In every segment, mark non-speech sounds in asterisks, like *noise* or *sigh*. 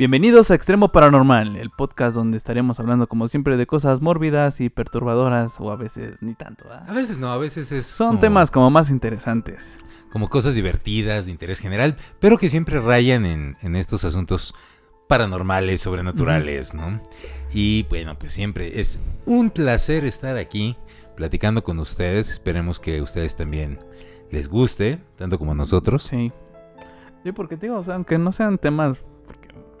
Bienvenidos a Extremo Paranormal, el podcast donde estaremos hablando como siempre de cosas mórbidas y perturbadoras o a veces ni tanto. ¿verdad? A veces no, a veces es. Son como- temas como más interesantes. Como cosas divertidas, de interés general, pero que siempre rayan en, en estos asuntos paranormales, sobrenaturales, ¿no? Y bueno, pues siempre es un placer estar aquí platicando con ustedes. Esperemos que a ustedes también les guste, tanto como a nosotros. Sí. Sí, porque te digo, o sea, aunque no sean temas,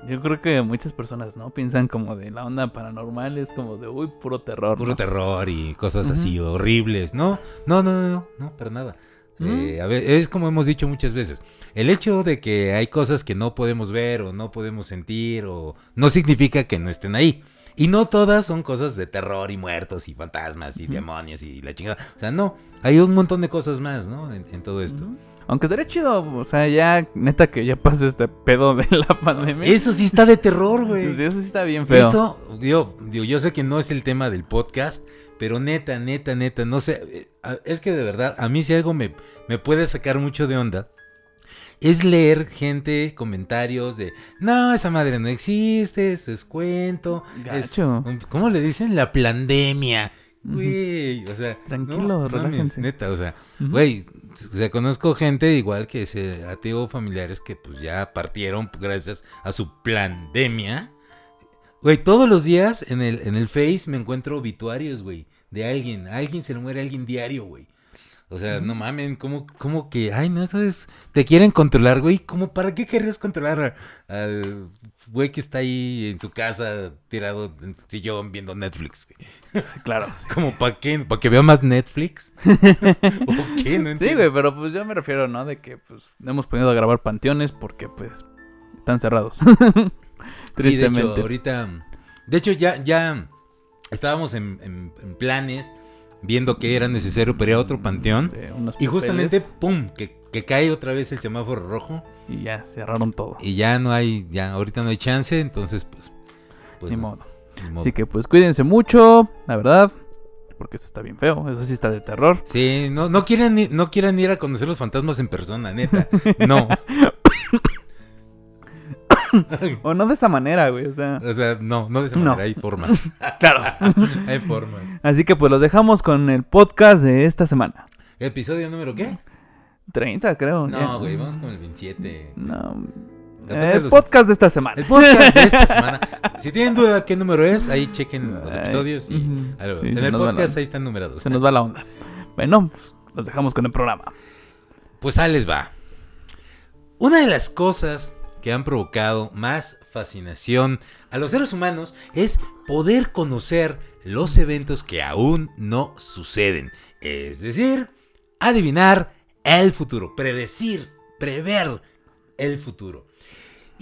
yo creo que muchas personas, ¿no? Piensan como de la onda paranormal, es como de, uy, puro terror. Puro ¿no? terror y cosas así horribles. No, no, no, no, no, no, para nada. Mm. Eh, a ver, es como hemos dicho muchas veces. El hecho de que hay cosas que no podemos ver o no podemos sentir o no significa que no estén ahí. Y no todas son cosas de terror y muertos y fantasmas y demonios y la chingada. O sea, no, hay un montón de cosas más, ¿no? En, en todo esto. Aunque estaría chido, o sea, ya, neta que ya pase este pedo de la pandemia. Eso sí está de terror, güey. Sí, eso sí está bien feo. Eso, yo, digo, yo sé que no es el tema del podcast, pero neta, neta, neta, no sé, eh, es que de verdad, a mí si algo me, me puede sacar mucho de onda, es leer gente, comentarios de, no, esa madre no existe, eso es cuento, es Gacho. un- ¿cómo le dicen? La pandemia. Güey, o sea, Tranquilo, no relájense. neta, o sea, güey, o sea, conozco gente igual que ese ateo familiares que pues ya partieron gracias a su pandemia. Güey, todos los días en el, en el Face me encuentro obituarios, güey, de alguien. A alguien se le muere alguien diario, güey. O sea, no mamen, ¿cómo, cómo que, ay, no, eso es, te quieren controlar, güey? ¿Cómo, para qué querrías controlar a- al güey que está ahí en su casa tirado en su sillón viendo Netflix, güey? Sí, *laughs* claro. sí. ¿Como para qué? ¿Para que vea más Netflix? *laughs* ¿O qué? No Sí, güey, pero pues yo me refiero, ¿no? De que pues no hemos podido grabar panteones porque pues están cerrados. Sí, de hecho, *laughs* Tristemente. ahorita. De hecho, ya, ya estábamos en, en- en planes viendo que era necesario para ir a otro panteón. De unos Y justamente, ¡pum! Que, que cae otra vez el semáforo rojo. Y ya cerraron todo. Y ya no hay, ya ahorita no hay chance, entonces pues. pues Ni no, modo. Así que pues cuídense mucho, la verdad. Porque eso está bien feo. Eso sí está de terror. Sí, no, no quieren ir- no quieran ir a conocer los fantasmas en persona, neta. No. *laughs* O no de esa manera, güey. O sea. o sea, no, no de esa No. manera, hay formas. *laughs* Claro. *laughs* hay formas. Así que pues los dejamos con el podcast de esta semana. ¿Episodio número qué? 30, creo. ya. No, güey, vamos con el 27. No. Depende Eh, de El los- podcast de esta semana. El podcast de esta *laughs* semana. Si tienen duda qué número es, ahí chequen los Ay, episodios y ujú. ahí lo ven. Sí, en se el nos va la- podcast ahí están numerados. Se nos va la onda. Bueno, pues, los dejamos con el programa. Pues ahí les va. Una de las cosas que han provocado más fascinación a los seres humanos es poder conocer los eventos que aún no suceden. Es decir, adivinar el futuro, predecir, prever el futuro.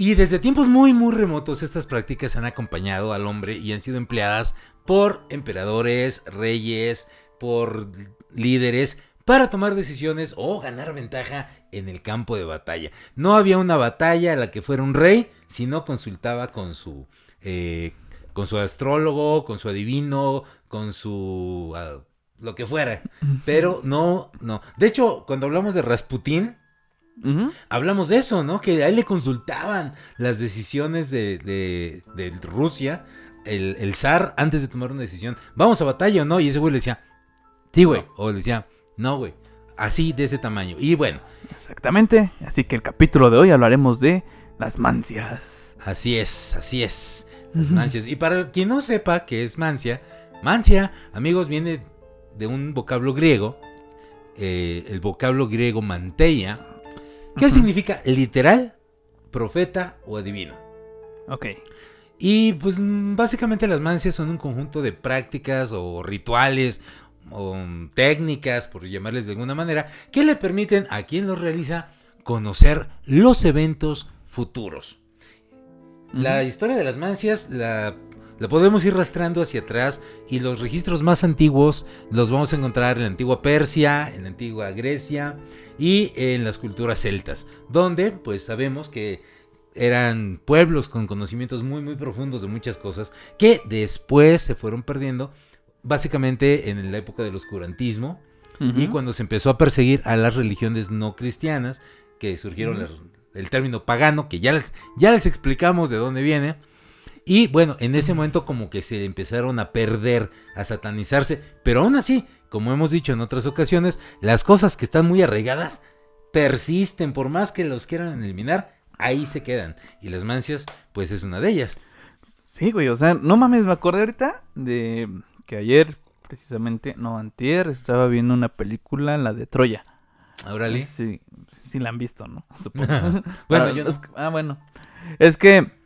Y desde tiempos muy muy remotos estas prácticas han acompañado al hombre y han sido empleadas por emperadores, reyes, por líderes para tomar decisiones o ganar ventaja en el campo de batalla. No había una batalla a la que fuera un rey si no consultaba con su eh, con su astrólogo, con su adivino, con su ah, lo que fuera. Pero no, no. De hecho, cuando hablamos de Rasputín, Hablamos de eso, ¿no? Que a él le consultaban las decisiones de, de- de Rusia, el, el zar, antes de tomar una decisión. ¿Vamos a batalla o no? Y ese güey le decía, sí, güey. O le decía, no, güey. Así, de ese tamaño. Y bueno, Exactamente. Así que el capítulo de hoy hablaremos de las mancias. así es, así es. Las mancias. Y para quien no sepa qué es mancia, mancia, amigos, viene de un vocablo griego, eh, el vocablo griego manteia, Ujú. significa literal, profeta o adivino. Ok. Y pues mm, básicamente las mancias son un conjunto de prácticas o rituales o mm, técnicas, por llamarles de alguna manera, que le permiten a quien los realiza conocer los eventos futuros. La historia de las mancias la, la podemos ir rastrando hacia atrás y los registros más antiguos los vamos a encontrar en la antigua Persia, en la antigua Grecia y en las culturas celtas, donde pues sabemos que eran pueblos con conocimientos muy muy profundos de muchas cosas que después se fueron perdiendo básicamente en la época del oscurantismo y cuando se empezó a perseguir a las religiones no cristianas que surgieron las, el término pagano, que ya les, ya les explicamos de dónde viene. Y bueno, en ese momento como que se empezaron a perder, a satanizarse, pero aún así, como hemos dicho en otras ocasiones, las cosas que están muy arraigadas persisten, por más que los quieran eliminar, ahí se quedan. Y las mancias, pues es una de ellas. Sí, güey, o sea, no mames, me acordé ahorita de que ayer, precisamente, no, antier, estaba viendo una película, la de Troya. Órale. Sí, sí la han visto, ¿no? Supongo. *laughs* Bueno, yo no. es ah, bueno. Es que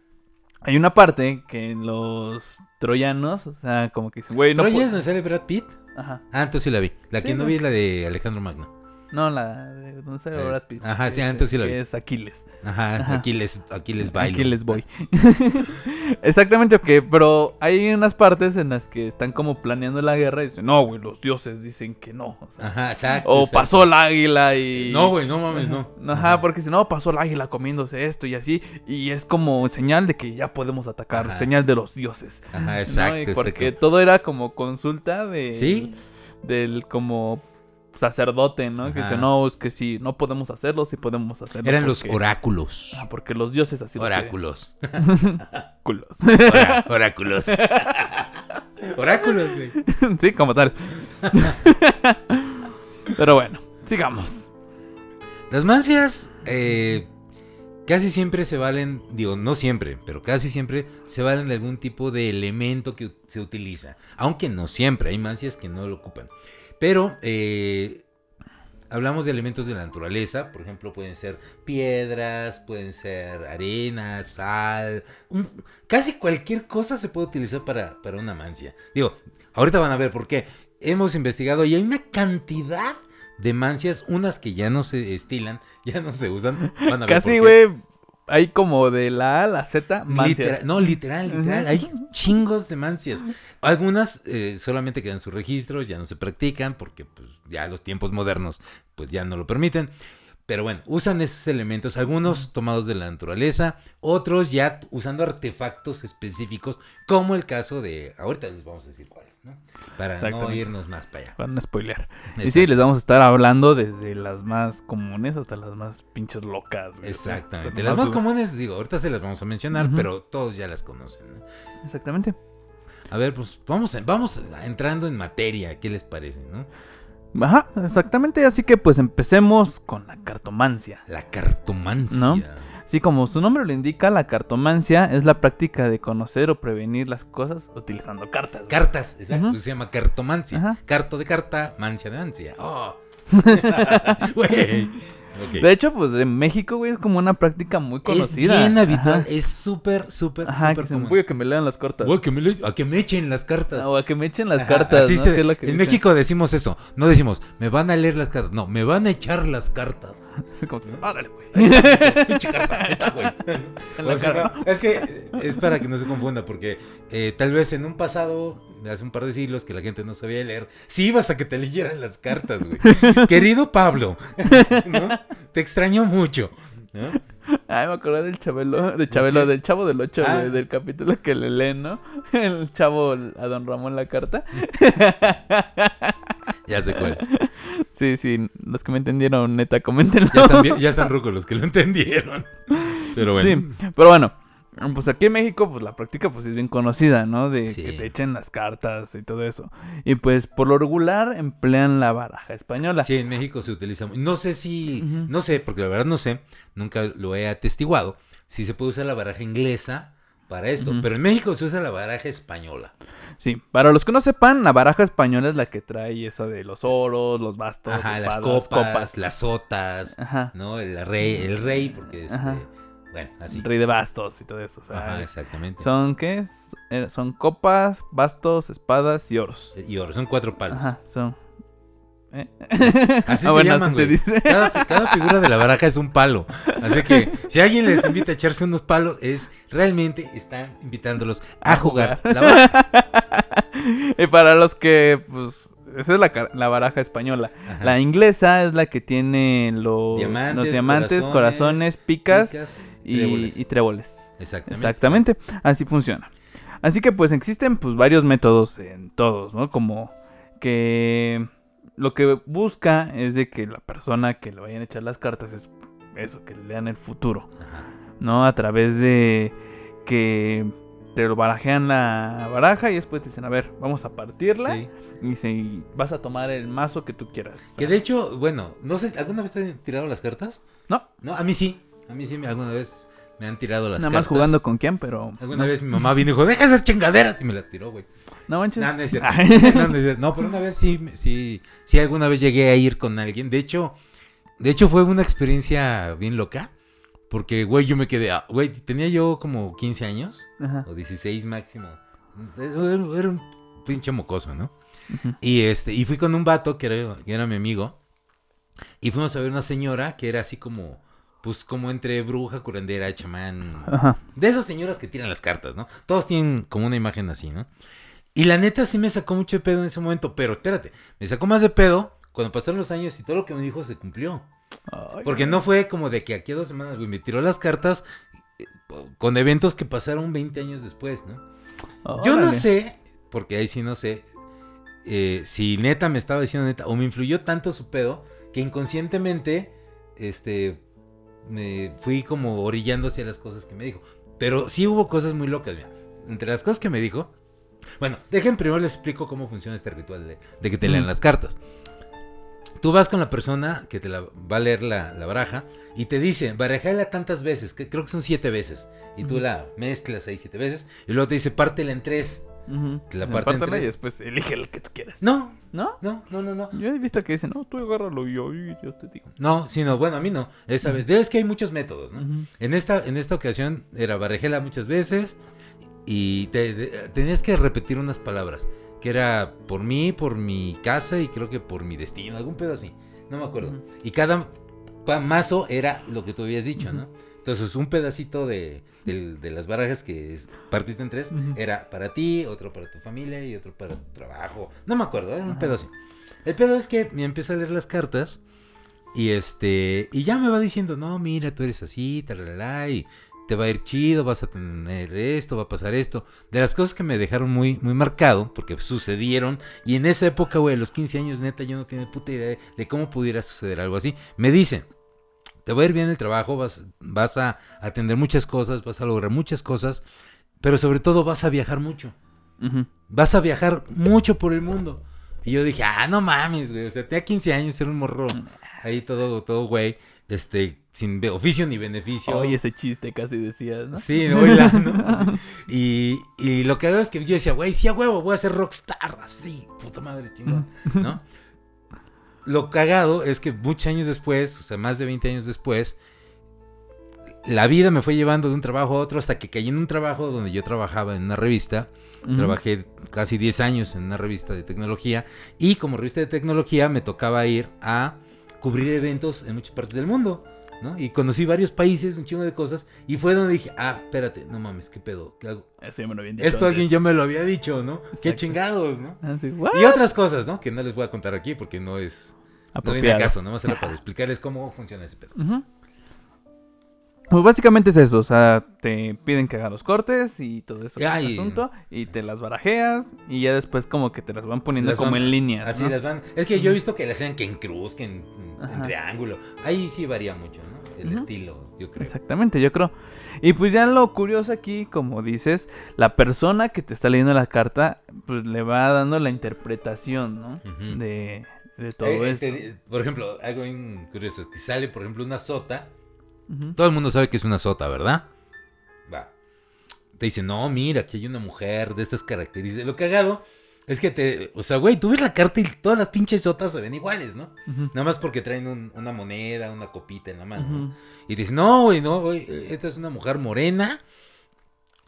hay una parte que los troyanos, o sea, como que dicen, güey, no ¿Troya pu- es donde sale Brad Pitt? Ajá. Ah, entonces sí la vi. La Sí, que no güey. vi es la de Alejandro Magno. No, la de donde sale Eh, Brad Pitt. ajá, sí, es- entonces sí que vi. es Aquiles. Ajá, Ajá. aquí les, aquí les bailo. Aquí les voy. *laughs* Exactamente, ok, pero hay unas partes en las que están como planeando la guerra y dicen, no, güey, los dioses dicen que no. O, sea, Ajá, exacto. o exacto. pasó el águila y... No, güey, no mames, no. Ajá, porque si no, pasó el águila comiéndose esto y así. Y es como señal de que ya podemos atacar, Ajá. señal de los dioses. Ajá, ¿no? exacto. Y porque exacto. todo era como consulta de... Sí. Del como sacerdote, ¿no? Que dice, no, es que sí, no podemos hacerlo, sí podemos hacerlo. Eran los oráculos. Ah, porque los dioses así. Oráculos. *laughs* Culos. Orá- oráculos. *laughs* oráculos, güey. *laughs* sí, como tal. Pero bueno, sigamos. Las mancias eh, casi siempre se valen, digo, no siempre, pero casi siempre se valen de algún tipo de elemento que se utiliza. Aunque no siempre, hay mancias que no lo ocupan. Pero eh, hablamos de elementos de la naturaleza, por ejemplo, pueden ser piedras, pueden ser arena, sal, un- casi cualquier cosa se puede utilizar para, para una mancia. Digo, ahorita van a ver por qué. Hemos investigado y hay una cantidad de mancias, unas que ya no se estilan, *laughs* ya no se usan. Van a ver Casi, güey, hay como de la A a la Z, mancias. Literal- no, literal, literal. Hay chingos de mancias. Algunas eh, solamente quedan sus registros, ya no se practican porque pues, ya los tiempos modernos pues ya no lo permiten. Pero bueno, usan esos elementos, algunos tomados de la naturaleza, otros ya usando artefactos específicos, como el caso de, ahorita les vamos a decir cuáles, ¿no? Para no irnos más para allá. Para no spoilear. Y sí, les vamos a estar hablando desde las más comunes hasta las más pinches locas, güey. Exactamente. Las más comunes, digo, ahorita se las vamos a mencionar, pero todos ya las conocen, ¿no? Exactamente. A ver, pues vamos, vamos entrando en materia, ¿qué les parece, no? Ajá, exactamente. Así que pues empecemos con la cartomancia. La cartomancia. ¿No? Así como su nombre lo indica, la cartomancia es la práctica de conocer o prevenir las cosas utilizando cartas. Cartas, exacto, se llama cartomancia. Ajá. Carto de carta, mancia de ansia. Oh. *laughs* *laughs* De hecho, pues en México, güey, es como una práctica muy conocida. Es bien habitual, Ajá, es súper, súper, Ajá, que súper se común. voy a que me lean las cartas. Voy a que me, le- a que me echen las cartas. Ah, O a que me echen las Ajá, cartas, así ¿no? se- Que es lo que en dicen. México decimos eso, no decimos, me van a leer las cartas, no, me van a echar las cartas. *laughs* Así como que, órale, güey. Pinche carta, ahí está, güey. *laughs* En la O sea, cara, no, es que es para que no se confunda, porque eh, tal vez en un pasado, hace un par de siglos, que la gente no sabía leer, sí ibas a que te leyeran las cartas, güey. *laughs* Querido Pablo, ¿no? Te extraño mucho. ¿no? Ay, me acordé del Chabelo, de Chabelo, del chavo del 8, Ah. del capítulo que le leen, ¿no? *laughs* El chavo a don Ramón la carta. *laughs* Ya sé cuál. Sí, sí, los que me entendieron, neta, coméntenlo. Ya están, ya están *laughs* rucos los que lo entendieron. Pero bueno. Sí, pero bueno, pues aquí en México, pues la práctica pues es bien conocida, ¿no? De Sí. que te echen las cartas y todo eso. Y pues por lo regular emplean la baraja española. Sí, en México se utiliza. No sé si. No sé, porque la verdad no sé. Nunca lo he atestiguado. Si se puede usar la baraja inglesa para esto. Pero en México se usa la baraja española. Sí, para los que no sepan, la baraja española es la que trae eso de los oros, los bastos, Ajá, las copas, las sotas, Ajá, ¿no? El rey, el rey, porque este. Bueno, así. rey de bastos y todo eso. O sea, Ajá, exactamente. son, ¿qué? Eh, Son copas, bastos, espadas y oros. Y oro, son cuatro palos. Ajá, son... ¿eh? *laughs* Así Ah, se bueno, llaman, así se dice. Cada, cada figura de la baraja es un palo. Así que si alguien les invita a echarse unos palos, es realmente están invitándolos a, A jugar. jugar. La baraja. *laughs* y para los que, pues, esa es la, la baraja española. Ajá. La inglesa es la que tiene los Diamantes, los diamantes, corazones, corazones, picas, Picas, y, tréboles. y tréboles. Exactamente. Exactamente, así funciona. Así que pues existen pues varios métodos en todos, ¿no? Como que lo que busca es de que la persona que le vayan a echar las cartas es eso, que lean el futuro, Ajá. ¿no? A través de que te lo barajean la baraja y después te dicen, a ver, vamos a partirla. Sí. Y dicen, vas a tomar el mazo que tú quieras. Que de hecho, bueno, no sé, ¿alguna vez te han tirado las cartas? No, No, a mí sí. A mí sí, me- alguna vez me han tirado las nada cartas. más jugando con quién, pero... Alguna no. vez mi mamá vino y dijo, deja esas chingaderas. Y me las tiró, güey. No manches. No, no es cierto. Ay. *laughs* No, no es cierto. No, pero una vez sí, sí, sí, alguna vez llegué a ir con alguien. De hecho, de hecho fue una experiencia bien loca. Porque, güey, yo me quedé, güey, tenía yo como 15 años, Ajá. o 16 máximo. Era, era un pinche mocoso, ¿no? Y este, y fui con un vato que era, que era mi amigo. Y fuimos a ver una señora que era así como, pues como entre bruja, curandera, chamán. Ajá. De esas señoras que tiran las cartas, ¿no? Todos tienen como una imagen así, ¿no? Y la neta sí me sacó mucho de pedo en ese momento, pero espérate, me sacó más de pedo cuando pasaron los años y todo lo que me dijo se cumplió. Ay, Porque no fue como de que aquí a dos semanas, güey, me tiró las cartas eh, con eventos que pasaron 20 años después, ¿no? Yo no sé, porque ahí sí no sé, eh, si neta me estaba diciendo neta, o me influyó tanto su pedo, que inconscientemente, este, me fui como orillando hacia las cosas que me dijo. Pero sí hubo cosas muy locas, mira. Entre las cosas que me dijo, bueno, dejen primero les explico cómo funciona este ritual de, de que te lean Mm. las cartas. Tú vas con la persona que te la va a leer la, la baraja y te dice, barajala tantas veces, que creo que son siete veces. Y tú la mezclas ahí siete veces. Y luego te dice, pártela en tres. La Se pártela y después elige el que tú quieras. No, ¿No? no, no, no, no. Yo he visto que dicen, no, tú agárralo y yo, y yo te digo. No, sino, bueno, a mí no. Esa vez. Es que hay muchos métodos, ¿no? En esta, en esta ocasión era barrejela muchas veces y te- te- tenías que repetir unas palabras. Que era por mí, por mi casa y creo que por mi destino, algún pedo así. No me acuerdo. Y cada mazo era lo que tú habías dicho, ¿no? Entonces un pedacito de, del- de las barajas que partiste en tres Ujú. era para ti, otro para tu familia y otro para tu trabajo. No me acuerdo, era un pedo así. El pedo es que me empieza a leer las cartas y este y ya me va diciendo, no, mira, tú eres así, taralá, y te va a ir chido, vas a tener esto, va a pasar esto. De las cosas que me dejaron muy, muy marcado, porque sucedieron, y en esa época, güey, a los 15 años, neta, yo no tenía puta idea de, de cómo pudiera suceder algo así. Me dicen, te va a ir bien el trabajo, vas, vas a atender muchas cosas, vas a lograr muchas cosas, pero sobre todo vas a viajar mucho. Vas a viajar mucho por el mundo. Y yo dije, ah, no mames, güey. O sea, tenía 15 años, era un morro. Ahí todo, todo, güey. Este, sin oficio ni beneficio. Oye, ese chiste casi decías, ¿no? Sí, oíla, ¿no? *laughs* Y, y lo que hago es que yo decía, güey, sí a huevo, voy a ser rockstar, así, puta madre, chingón, ¿no? Lo cagado es que muchos años después, o sea, más de 20 años después, la vida me fue llevando de un trabajo a otro hasta que caí en un trabajo donde yo trabajaba en una revista. Trabajé casi 10 años en una revista de tecnología y como revista de tecnología me tocaba ir a cubrir eventos en muchas partes del mundo, ¿no? Y conocí varios países, un chingo de cosas y fue donde dije, ah, espérate, no mames, ¿qué pedo? ¿Qué hago? Eso ya me lo habían dicho Esto alguien ya me lo había dicho, ¿no? Qué chingados, ¿no? Así, ¿what? Y otras cosas, ¿no? Que no les voy a contar aquí porque no es... No viene Apropiado. a caso, nada más era para *laughs* explicarles cómo funciona ese pedo. Pues básicamente es eso, o sea, te piden que hagas los cortes y todo eso, y- asunto, y te las barajeas y ya después como que te las van poniendo Las como van- en línea. Así ¿no? las van. Es que yo he visto que las hacen que en cruz, que en, en Ajá. triángulo. Ahí sí varía mucho, ¿no? El estilo, yo creo. Exactamente, yo creo. Y pues ya lo curioso aquí, como dices, la persona que te está leyendo la carta, pues le va dando la interpretación, ¿no? De, de todo Eh, esto. te- por ejemplo, algo curioso es que sale, por ejemplo, una sota. Todo el mundo sabe que es una sota, ¿verdad? Va. Te dicen, no, mira, aquí hay una mujer de estas características. Lo cagado es que te. O sea, güey, tú ves la carta y todas las pinches sotas se ven iguales, ¿no? Nada más porque traen un- una moneda, una copita en la mano. ¿no? Y te dicen, no, güey, no, güey, eh, esta es una mujer morena.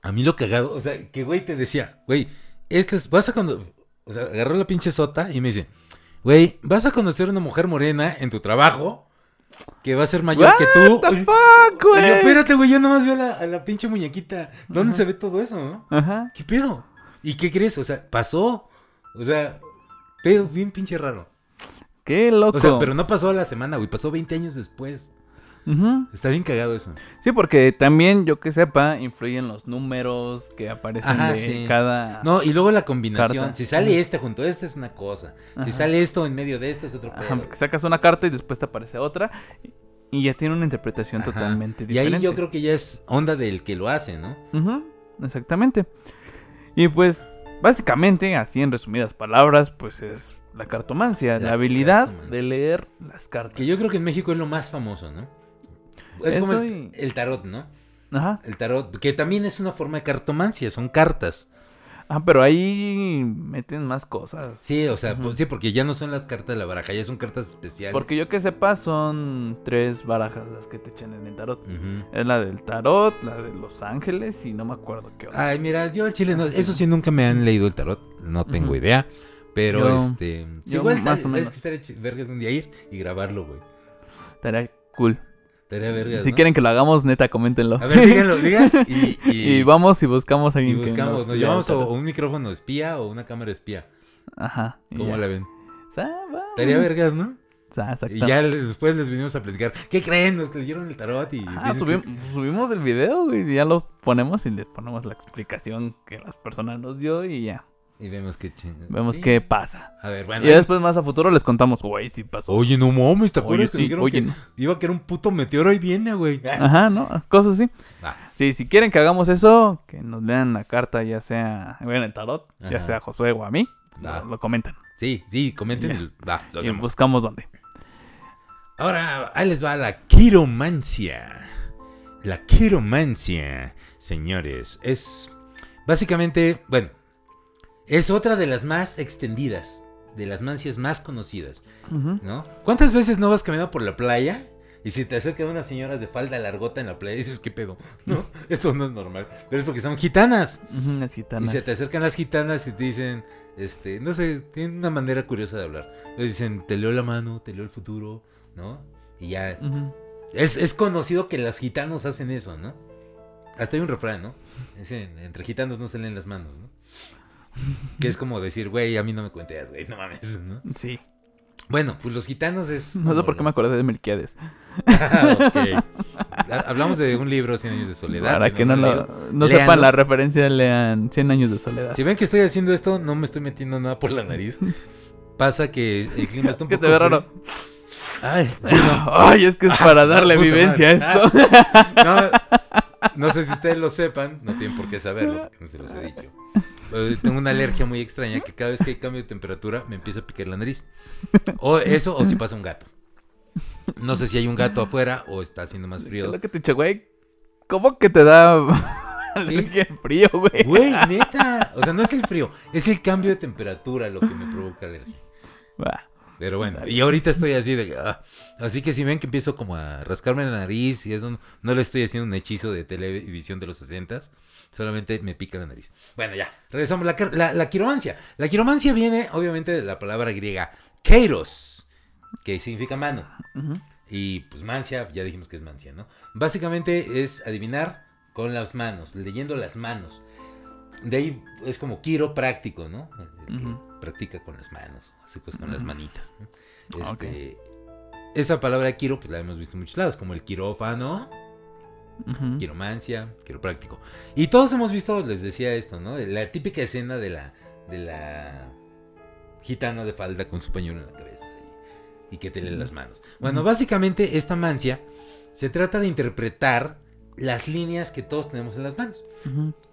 A mí lo cagado, o sea, que güey te decía, güey, esta es, vas a cuando, o sea, agarró la pinche sota y me dice, güey, vas a conocer una mujer morena en tu trabajo que va a ser mayor que tú. What the fuck, oye, güey? espérate, güey, yo nomás veo a la, a la pinche muñequita. ¿Dónde se ve todo eso, no? Ajá. ¿Qué pedo? ¿Y qué crees? O sea, pasó. O sea, pedo bien pinche raro. Qué loco. O sea, pero no pasó a la semana, güey, pasó 20 años después. Ujú. Está bien cagado eso. Sí, porque también, yo que sepa, influyen los números que aparecen Ajá, de sí. cada... No, y luego la combinación. Carta. Si sale Ujú. este junto a este es una cosa. Si Ajá. sale esto en medio de esto es otro Ajá, porque sacas una carta y después te aparece otra. y ya tiene una interpretación Ajá. totalmente Y diferente. ahí yo creo que ya es onda del que lo hace, ¿no? Exactamente. Y pues, básicamente, así en resumidas palabras, pues es la cartomancia, la, La habilidad cartomancia. de leer las cartas. Que yo creo que en México es lo más famoso, ¿no? Es como el, y- el tarot, ¿no? Ajá. El tarot, que también es una forma de cartomancia, son cartas. Ah, pero ahí meten más cosas. Sí, o sea, pues, sí, porque ya no son las cartas de la baraja, ya son cartas especiales. Porque yo que sepa, son tres barajas las que te echan en el tarot. Es la del tarot, la de los ángeles y no me acuerdo qué otra. Ay, mira, yo al chile no, Ah, eso sí nunca me han leído el tarot, no tengo idea. Pero Yo- este. yo igual más o menos. vergas un día ir y grabarlo, güey. Estaría cool. Estaría vergas. si ¿no? quieren que lo hagamos, neta, coméntenlo. A ver, díganlo, digan. *laughs* Y, y, Y vamos y buscamos a y alguien que buscamos, nos lea llevamos o un micrófono espía o una cámara espía. Ajá. y ¿Cómo ya. la ven? Estaría vergas, ¿no? Y ya les- después les vinimos a platicar. ¿Qué creen? Nos leyeron el tarot y. Ah, que- subimos el video y ya lo ponemos y le ponemos la explicación que las personas nos dio y ya. Y vemos qué ching- Vemos sí. qué pasa. A ver, bueno. Y después más a futuro les contamos, güey, sí pasó. Oye, no mames, ¿te Oye, acuerdas? que sí, oye, que no. Iba a caer un puto meteoro y viene, güey. *laughs* Ajá, ¿no? Cosas así. Ah, Sí, si quieren que hagamos eso, que nos lean la carta, ya sea en el tarot, ya sea a Josué o a mí, lo, lo comentan. sí, sí, comenten. Va, lo y buscamos dónde. Ahora, ahí les va la quiromancia. La quiromancia, señores, es básicamente, bueno, es otra de las más extendidas, de las mancias más conocidas. ¿no? ¿Cuántas veces no vas caminando por la playa? Y si te acercan unas señoras de falda largota en la playa, dices, ¿qué pedo? *laughs* ¿No? Esto no es normal. Pero es porque son gitanas. Las Y gitanas. se te acercan las gitanas y te dicen, este, no sé, tienen una manera curiosa de hablar. Le dicen, te leo la mano, te leo el futuro, ¿no? Y ya. Es, es conocido que los gitanos hacen eso, ¿no? Hasta hay un refrán, ¿no? Dicen, entre gitanos no se leen las manos, ¿no? *laughs* Que es como decir, güey, a mí no me cuenteas, güey, no mames, ¿no? Sí. Bueno, pues los gitanos es... No sé por qué me acordé de Melquiades. *laughs* Ok. Ha- Hablamos de un libro, 100 años de soledad. Para si que no, han lo- no sepan la referencia, lean 100 años de soledad. Si ven que estoy haciendo esto, no me estoy metiendo nada por la nariz. Pasa que el clima está un *laughs* que poco... te ve raro. Ay, sí, no. Ay, es que es para Ah, darle vivencia a esto. No, no sé si ustedes lo sepan, no tienen por qué saberlo, porque no se los he dicho. Pero tengo una alergia muy extraña que cada vez que hay cambio de temperatura me empieza a picar la nariz. O eso, o si pasa un gato. No sé si hay un gato afuera o está haciendo más Es frío. lo que te he dicho, güey. ¿Cómo que te da *laughs* alergia al frío, güey? Güey, neta. O sea, no es el frío, es el cambio de temperatura lo que me provoca alergia. Pero bueno, y ahorita estoy así de... ah, así que si ven que empiezo como a rascarme la nariz y eso, no, no le estoy haciendo un hechizo de televisión de los 60 solamente me pica la nariz. Bueno, ya, regresamos. La, la, la quiromancia. La quiromancia viene obviamente de la palabra griega kairos, que significa mano. Y pues mancia, ya dijimos que es mancia, ¿no? Básicamente es adivinar con las manos, leyendo las manos. De ahí es como quiro práctico, ¿no? El que practica con las manos, hace cosas con las manitas. ¿no? Ah. Este, Esa palabra quiro, pues la hemos visto en muchos lados, como el quirófano, Ujú. quiromancia, quiropráctico. Y todos hemos visto, les decía esto, ¿no? La típica escena de la, de la gitana de falda con su pañuelo en la cabeza y, y que te lee las manos. Bueno, Ujú. básicamente esta mancia se trata de interpretar las líneas que todos tenemos en las manos.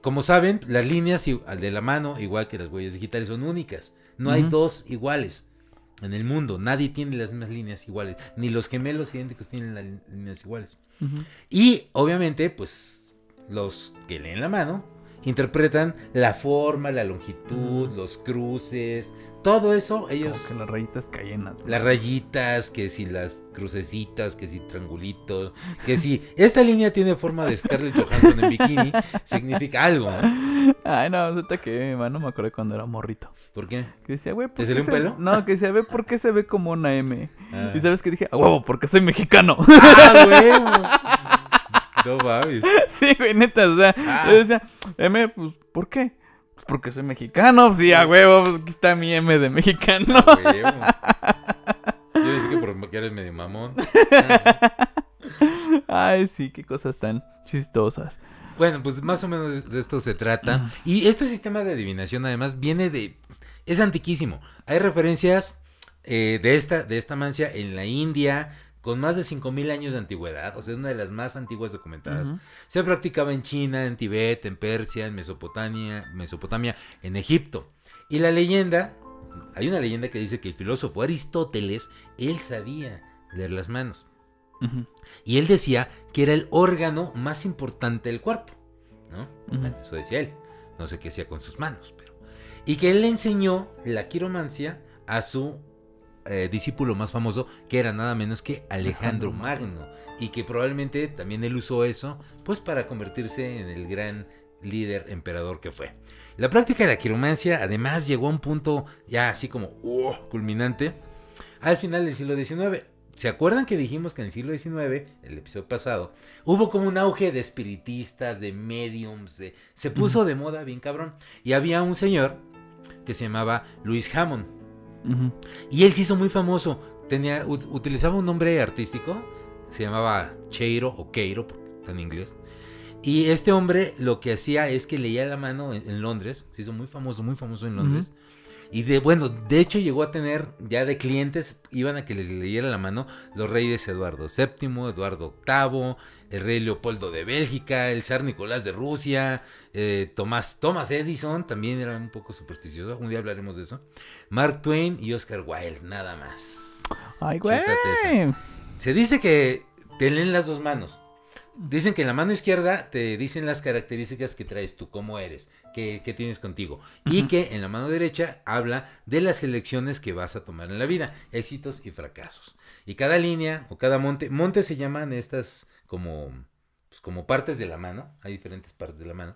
Como saben, las líneas de la mano, igual que las huellas digitales, son únicas. No hay dos iguales en el mundo. Nadie tiene las mismas líneas iguales. Ni los gemelos idénticos tienen las líneas iguales. Y obviamente, pues los que leen la mano interpretan la forma, la longitud, los cruces, todo eso ellos... Como que las rayitas cayenas. güey. Las rayitas, que si las crucecitas, que si triangulitos, que si esta línea tiene forma de Scarlett Johansson en bikini, *laughs* significa algo, ¿no? Ay, no, ahorita que mi mano me acordé cuando era morrito. ¿Por qué? Que decía, güey, ¿por ¿Te qué salió un se- pelo? No, que decía, ve, ¿por qué se ve como una M? Ah, Y sabes que dije, a huevo, porque soy mexicano. *laughs* ¡Ah, *laughs* huevo! No mames. sí, güey, neta, o sea, Ah. yo decía, M, pues, ¿por qué? Pues porque soy mexicano, sí, a huevo, pues aquí está mi M de mexicano. Huevo. Yo decía que porque eres medio mamón. Ay, sí, qué cosas tan chistosas. Bueno, pues más o menos de esto se trata. Y este sistema de adivinación además viene de... Es antiquísimo. Hay referencias eh, de, esta, de esta mancia en la India, con más de 5.000 años de antigüedad, o sea, es una de las más antiguas documentadas. Se practicaba en China, en Tibet, en Persia, en Mesopotamia, Mesopotamia, en Egipto. Y la leyenda, hay una leyenda que dice que el filósofo Aristóteles, él sabía leer las manos. Y él decía que era el órgano más importante del cuerpo, ¿no? Eso decía él. No sé qué hacía con sus manos, pero... Y que él le enseñó la quiromancia a su eh, discípulo más famoso, que era nada menos que Alejandro Magno. Y que probablemente también él usó eso, pues para convertirse en el gran líder emperador que fue. La práctica de la quiromancia además llegó a un punto ya así como ¡oh! culminante al final del siglo XIX. ¿Se acuerdan que dijimos que en el siglo XIX, el episodio pasado, hubo como un auge de espiritistas, de mediums, de- se puso de moda bien cabrón? Y había un señor que se llamaba Luis Hammond. Ujú. Y él se hizo muy famoso. Tenía, ut- utilizaba un nombre artístico, se llamaba Cheiro o Keiro, en inglés. Y este hombre lo que hacía es que leía la mano en, en Londres, se hizo muy famoso, muy famoso en Londres. Y de bueno, de hecho llegó a tener ya de clientes, iban a que les leyera la mano los reyes Eduardo VII, Eduardo VIII, el rey Leopoldo de Bélgica, el zar Nicolás de Rusia, eh, Tomás, Thomas Edison, también era un poco supersticioso, un día hablaremos de eso. Mark Twain y Oscar Wilde, nada más. Ay, güey. Se dice que te leen las dos manos. Dicen que en la mano izquierda te dicen las características que traes tú, cómo eres, qué tienes contigo. Y que en la mano derecha habla de las elecciones que vas a tomar en la vida, éxitos y fracasos. Y cada línea o cada monte, monte se llaman estas como, pues, como partes de la mano, hay diferentes partes de la mano.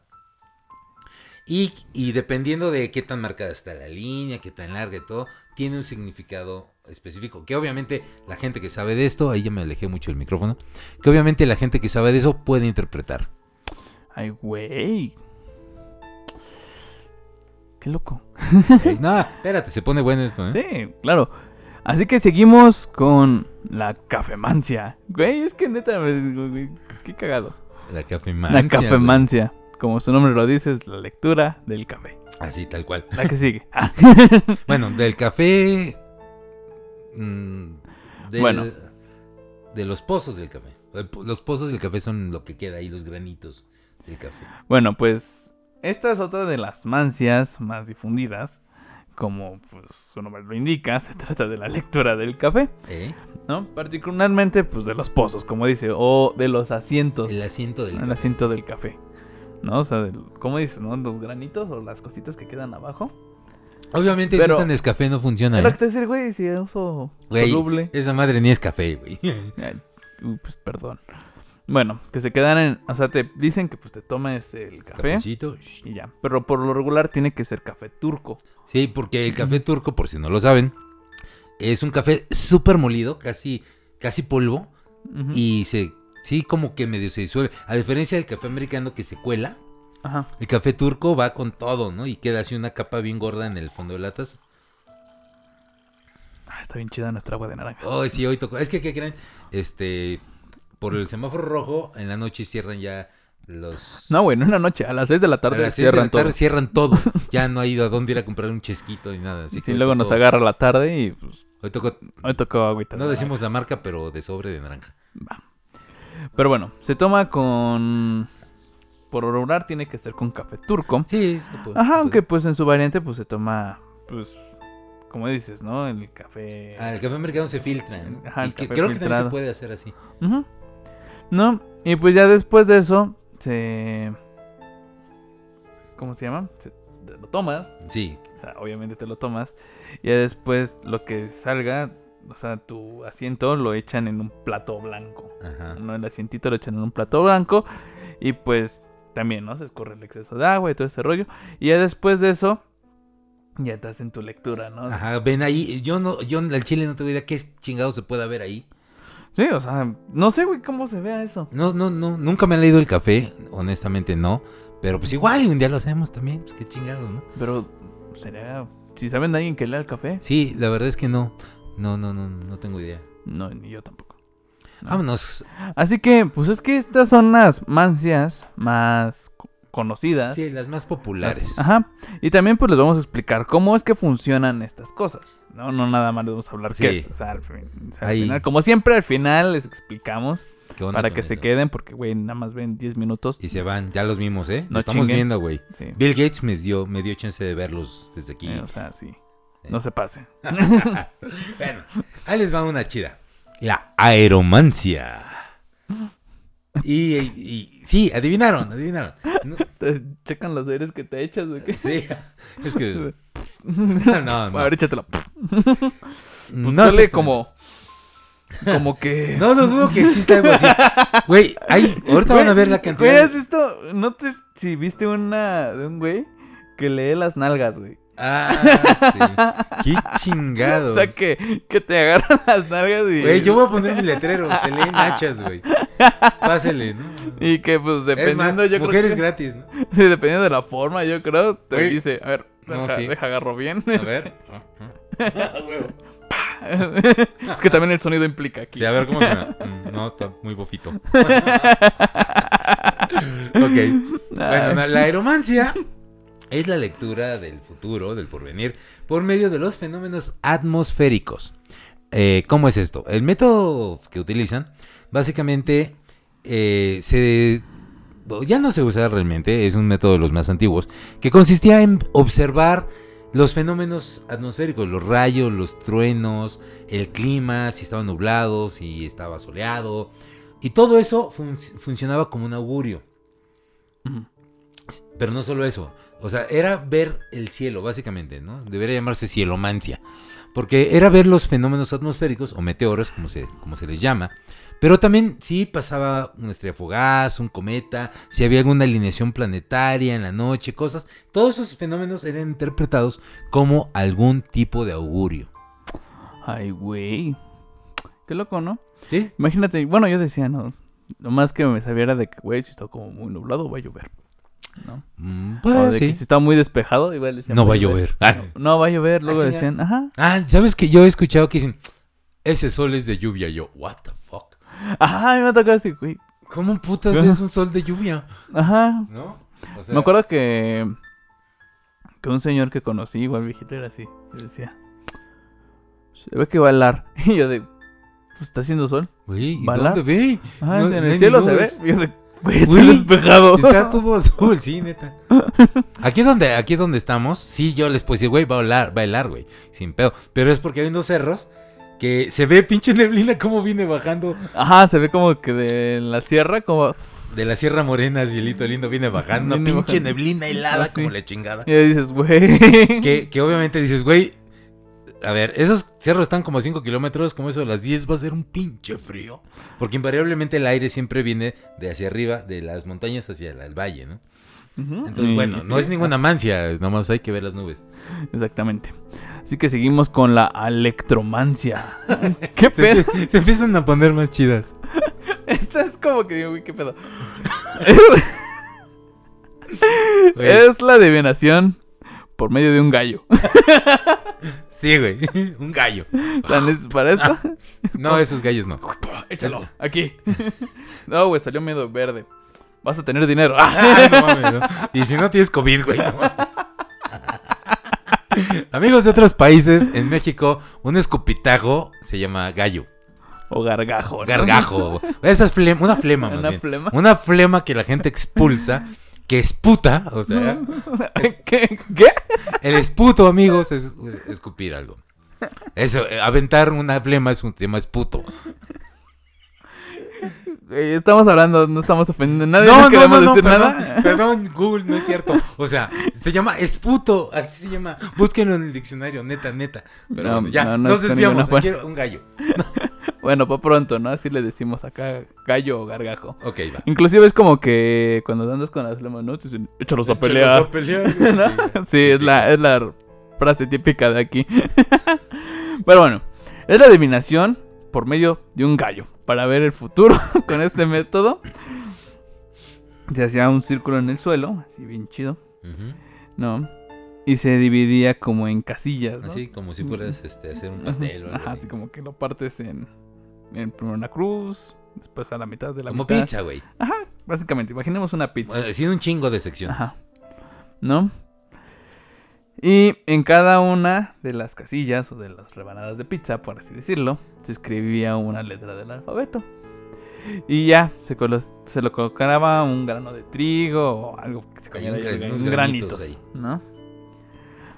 Y, y dependiendo de qué tan marcada está la línea, qué tan larga y todo, tiene un significado específico. Que obviamente la gente que sabe de esto, ahí ya me alejé mucho del micrófono, que obviamente la gente que sabe de eso puede interpretar. Ay, güey. Qué loco. Eh, no, espérate, se pone bueno esto, ¿eh? Sí, claro. Así que seguimos con la cafemancia. Güey, es que neta, güey, qué cagado. La cafemancia. La cafemancia. Como su nombre lo dice, es la lectura del café. Así, tal cual. La que sigue. *laughs* Ah. Bueno, del café. mm, del- Bueno. De los pozos del café. Po- Los pozos del café son lo que queda ahí, los granitos del café. Bueno, pues esta es otra de las mancias más difundidas. Como pues, su nombre lo indica, *laughs* se trata de la lectura del café, ¿Eh? ¿no? Particularmente pues de los pozos, como dice, o de los asientos. El asiento del el café. asiento del café. ¿No? O sea, del, ¿cómo dices, no? Los granitos o las cositas que quedan abajo. Obviamente, Pero- si usan Nescafé no funciona. Lo ¿eh? que decir, güey, si uso Güey. Esa madre ni es café, güey. Ay, pues perdón. Bueno, que se quedan en. O sea, te dicen que pues te tomes el café Cafecito. y ya. Pero por lo regular tiene que ser café turco. Sí, porque el café turco, por si no lo saben, es un café súper molido, casi, casi polvo, y se, sí, como que medio se disuelve. A diferencia del café americano que se cuela, Ajá. el café turco va con todo, ¿no? Y queda así una capa bien gorda en el fondo de la taza. Ah, está bien chida nuestra agua de naranja. Oh, sí, hoy tocó. Es que, ¿qué creen? Este, por el semáforo rojo, en la noche cierran ya los... No, güey, no en la noche. A las 6 de la a tarde las seis de cierran la tarde todo. cierran todo. *laughs* Ya no ha ido a dónde ir a comprar un chesquito ni nada. Así Sí, que hoy luego nos tocó- agarra la tarde y pues Hoy tocó, hoy tocó agüita. de no naranja. decimos la marca, pero de sobre de naranja. Va. Pero bueno, se toma con... Por regular tiene que ser con café turco. Sí, se puede, se Ajá, puede. aunque pues en su variante pues se toma, pues, como dices, ¿no? El café... Ah, el café americano se filtra. ¿no? Ajá, el Y que café creo que también filtrado. se puede hacer así. Ujú. ¿No? Y pues ya después de eso, se... ¿Cómo se llama? Se- te lo tomas, Sí, o sea, obviamente te lo tomas, y ya después lo que salga, o sea, tu asiento lo echan en un plato blanco. ajá. ¿no? El asientito lo echan en un plato blanco, y pues también, ¿no? Se escorre el exceso de agua y todo ese rollo. Y ya después de eso, ya te hacen tu lectura, ¿no? Ajá, ven ahí. Yo no, yo al chile no te idea qué chingado se puede ver ahí. Sí, o sea, no sé, güey, cómo se vea eso. No, no, no, nunca me han leído el café, honestamente no. Pero pues igual un día lo hacemos también, pues qué chingados, ¿no? Pero sería. Si saben de alguien que lea el café, Sí, la verdad es que no. No, no, no, no tengo idea. no, ni yo tampoco. No. Vámonos. Así que, pues es que estas son las mancias más co- conocidas. Sí, las más populares. Las- Ajá. Y también, pues les vamos a explicar cómo es que funcionan estas cosas. No, no nada más les vamos a hablar qué Sí. es. O sea, al, fin- o sea, al Ahí. final, como siempre, al final les explicamos ¿Qué para que se queden, porque, güey, nada más ven 10 minutos. Y se van, ya los vimos, ¿eh? No estamos chinguen. viendo, güey. Sí. Bill Gates me dio, me dio chance de verlos desde aquí. Eh, o sea, sí. No se pase. *laughs* bueno, ahí les va una chida. La aeromancia. Y, y- sí, adivinaron, adivinaron. *laughs* Te checan los aires que te echas, ¿o qué? sí, es que... *laughs* No, no. *laughs* A ver, échatelo. Pues no dale sé- como... Como que... *laughs* No, no dudo que exista algo así. Güey, hay, ahorita van a ver la Güey, cantidad. ¿has visto? ¿No te... Si viste una de un güey que lee las nalgas, güey? Ah, sí. *laughs* Qué chingado. O sea, que, que te agarran las nalgas y... Güey, yo voy a poner mi letrero. Se leen hachas, güey. Pásele, ¿no? Y que, pues, Es dependiendo, más, yo creo mujeres que... gratis, ¿no? Sí, dependiendo de la forma, yo creo, te Güey. dice, a ver, No, deja, sí. deja agarro bien. A ver. Ah, *laughs* es que también el sonido implica aquí. Sí, a ver cómo suena. No, está muy bofito. ok. Bueno, no, la aeromancia es la lectura del futuro, del porvenir, por medio de los fenómenos atmosféricos. Eh, ¿Cómo es esto? El método que utilizan, básicamente, eh, se ya no se usa realmente, es un método de los más antiguos, que consistía en observar los fenómenos atmosféricos, los rayos, los truenos, el clima, si estaba nublado, si estaba soleado, y todo eso fun- funcionaba como un augurio. Pero no solo eso, o sea, era ver el cielo, básicamente, ¿no? Debería llamarse cielomancia, porque era ver los fenómenos atmosféricos, o meteoros, como se, como se les llama, pero también si pasaba una estrella fugaz, un cometa, si había alguna alineación planetaria en la noche, cosas, todos esos fenómenos eran interpretados como algún tipo de augurio. Ay, güey. Qué loco, ¿no? ¿Sí? Imagínate, bueno, yo decía, no. Lo más que me sabía era de que, güey, si está como muy nublado, va a llover. ¿No? Mm, o pues, de sí. que si está muy despejado, igual decían. No va a llover. Ah. No, no va a llover, luego chinga. decían, ajá. Ah, ¿sabes que yo he escuchado que dicen, ese sol es de lluvia? Yo, what the fuck? Ajá, a mí me tocó así, güey. ¿Cómo putas ves un sol de lluvia? Ajá. ¿No? O sea, Me acuerdo que. Que un señor que conocí, igual viejito, era así. Y decía. Se ve que va a helar. *laughs* Y yo de. Pues está haciendo sol. Güey, ¿y dónde ve? Ajá, No- en el cielo se ve. Y yo de. Güey, está despejado. *laughs* Está *laughs* todo azul, sí, neta. Aquí donde, aquí donde estamos, sí, yo les puedo decir, güey, va a helar, va a helar, güey, sin pedo. Pero es porque hay unos cerros que se ve pinche neblina como viene bajando Ajá, se ve como que de la sierra, como. de la Sierra Morena, cielito lindo, viene bajando, Viene pinche bajando. neblina helada Ah, sí. como la chingada. Y ahí dices, güey. Que, que obviamente dices, güey, a ver, esos cerros están como a 5 kilómetros, como eso de las 10 va a ser un pinche frío. Porque invariablemente el aire siempre viene de hacia arriba, de las montañas hacia el, el valle, ¿no? Entonces, bueno, sí, no es ninguna mancia, nomás hay que ver las nubes. Exactamente. Así que seguimos con la electromancia. *laughs* ¿Qué Se, pedo? se empiezan a poner más chidas. *laughs* Esta es como que digo, güey, ¿qué pedo? *laughs* Es la adivinación por medio de un gallo. Sí, güey, un gallo. Para esto, No, esos gallos no. échalo, aquí. No, güey, salió miedo verde. Vas a tener dinero. Ah, no mames, no. Y si no tienes COVID, güey. no mames. Amigos de otros países, en México, un escupitajo se llama gallo. O gargajo. ¿no? Gargajo. Esa es flema, una flema más Una bien. flema. Una flema que la gente expulsa, que esputa, o sea, *laughs* ¿Qué? ¿Qué? el esputo, amigos, es escupir algo. Eso, eh, aventar una flema es un tema esputo. Eh, Estamos hablando, no estamos ofendiendo a nadie. No, queremos no, no, decir perdón, nada. *laughs* perdón, Google, no es cierto. O sea, se llama esputo, así se llama. Búsquenlo en el diccionario, neta, neta. Pero No, bueno, ya, no, no nos desviamos. un gallo. *laughs* Bueno, para pronto, ¿no? Así le decimos acá gallo o gargajo. Ok, va. Inclusive es como que cuando andas con las flemas, ¿no? Te dicen, échalos a Échalos pelear. a pelear. *laughs* Sí, es la, es la frase típica de aquí. Pero bueno, es la adivinación por medio de un gallo. Para ver el futuro *laughs* con este método. Se hacía un círculo en el suelo, así bien chido. ¿no? Y se dividía como en casillas, ¿no? Así como si fueras este, hacer un pastel o algo Ajá, así. así como que lo partes en, en primero una cruz, después a la mitad de la Como mitad. pizza, güey. Ajá, básicamente, imaginemos una pizza. Bueno, un chingo de secciones. Ajá. ¿No? Y en cada una de las casillas o de las rebanadas de pizza, por así decirlo, se escribía una letra del alfabeto. Y ya, se, colo- se lo colocaba un grano de trigo o algo que se comiera un granitos granitos. ¿no?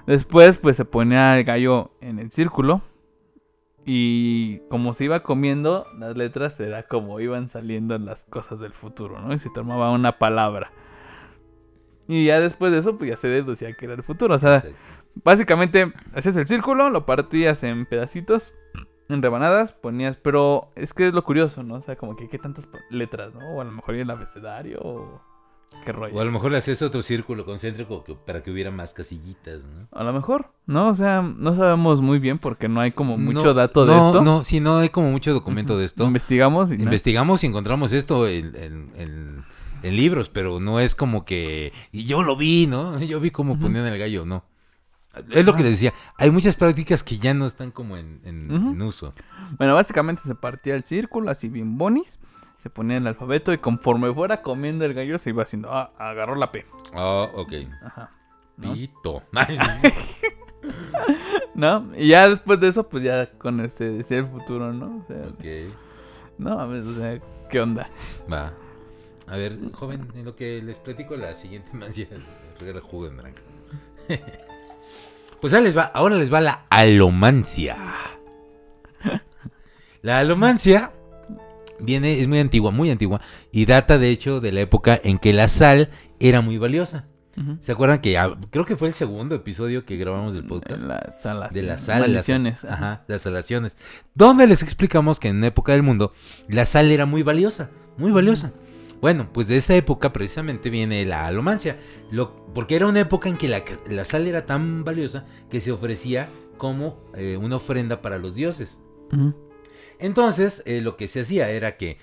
Después, pues se ponía el gallo en el círculo. Y como se iba comiendo las letras, era como iban saliendo las cosas del futuro, ¿no? Y se tomaba una palabra. Y ya después de eso, pues ya se deducía que era el futuro. O sea. Básicamente, hacías el círculo, lo partías en pedacitos, en rebanadas, ponías. Pero es que es lo curioso, ¿no? O sea, como que qué tantas letras, ¿no? O a lo mejor el abecedario, o qué rollo. O a lo mejor le hacías otro círculo concéntrico que- para que hubiera más casillitas, ¿no? A lo mejor, ¿no? O sea, no sabemos muy bien porque no hay como mucho No, dato de no, esto. No, sí, no hay como mucho documento de esto. Investigamos y. Investigamos y encontramos esto en- en- en libros, pero no es como que... Y yo lo vi, ¿no? *laughs* Yo vi cómo ponían el gallo, no. Es lo que les decía. Hay muchas prácticas que ya no están como en, en- uso. Bueno, básicamente se partía el círculo, así bien bonis. Se ponía el alfabeto y conforme fuera comiendo el gallo se iba haciendo. Ah, agarró la P. Ah, ok. Ajá. ¿no? Pito. *laughs* ¿No? Y ya después de eso, pues ya con el, se decía el futuro, ¿no? O sea, ok. no, a ver, o sea, ¿qué onda? Va. A ver, joven, en lo que les platico la siguiente *laughs* mancia, regala jugo de naranja. *laughs* pues ahora les va, ahora les va la alomancia. La alomancia viene, es muy antigua, muy antigua, y data de hecho de la época en que la sal era muy valiosa. ¿Se acuerdan que ah, creo que fue el segundo episodio que grabamos del podcast? La sala, de la sí, sal, las- maldiciones. ajá, las salaciones. Donde les explicamos que en una época del mundo la sal era muy valiosa, muy valiosa. Bueno, pues de esa época precisamente viene la alomancia, lo, porque era una época en que la, la sal era tan valiosa que se ofrecía como eh, una ofrenda para los dioses. Entonces, eh, lo que se hacía era que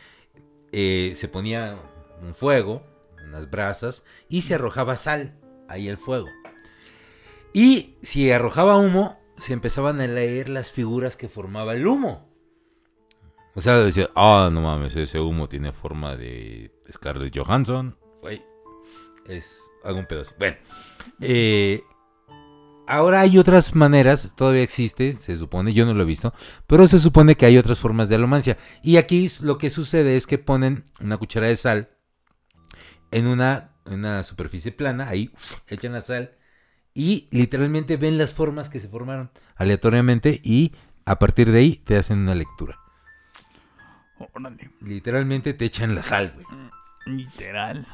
eh, se ponía un fuego, unas brasas, y se arrojaba sal ahí al fuego. Y si arrojaba humo, se empezaban a leer las figuras que formaba el humo. O sea, decía, ah, no mames, ese humo tiene forma de Scarlett Johansson. Güey, es algún pedazo. Bueno, eh, ahora hay otras maneras, todavía existe, se supone, yo no lo he visto, pero se supone que hay otras formas de alomancia. Y aquí lo que sucede es que ponen una cuchara de sal en una, una superficie plana, ahí echan la sal y literalmente ven las formas que se formaron aleatoriamente y a partir de ahí te hacen una lectura. Órale. Literalmente te echan la sal, güey. Literal.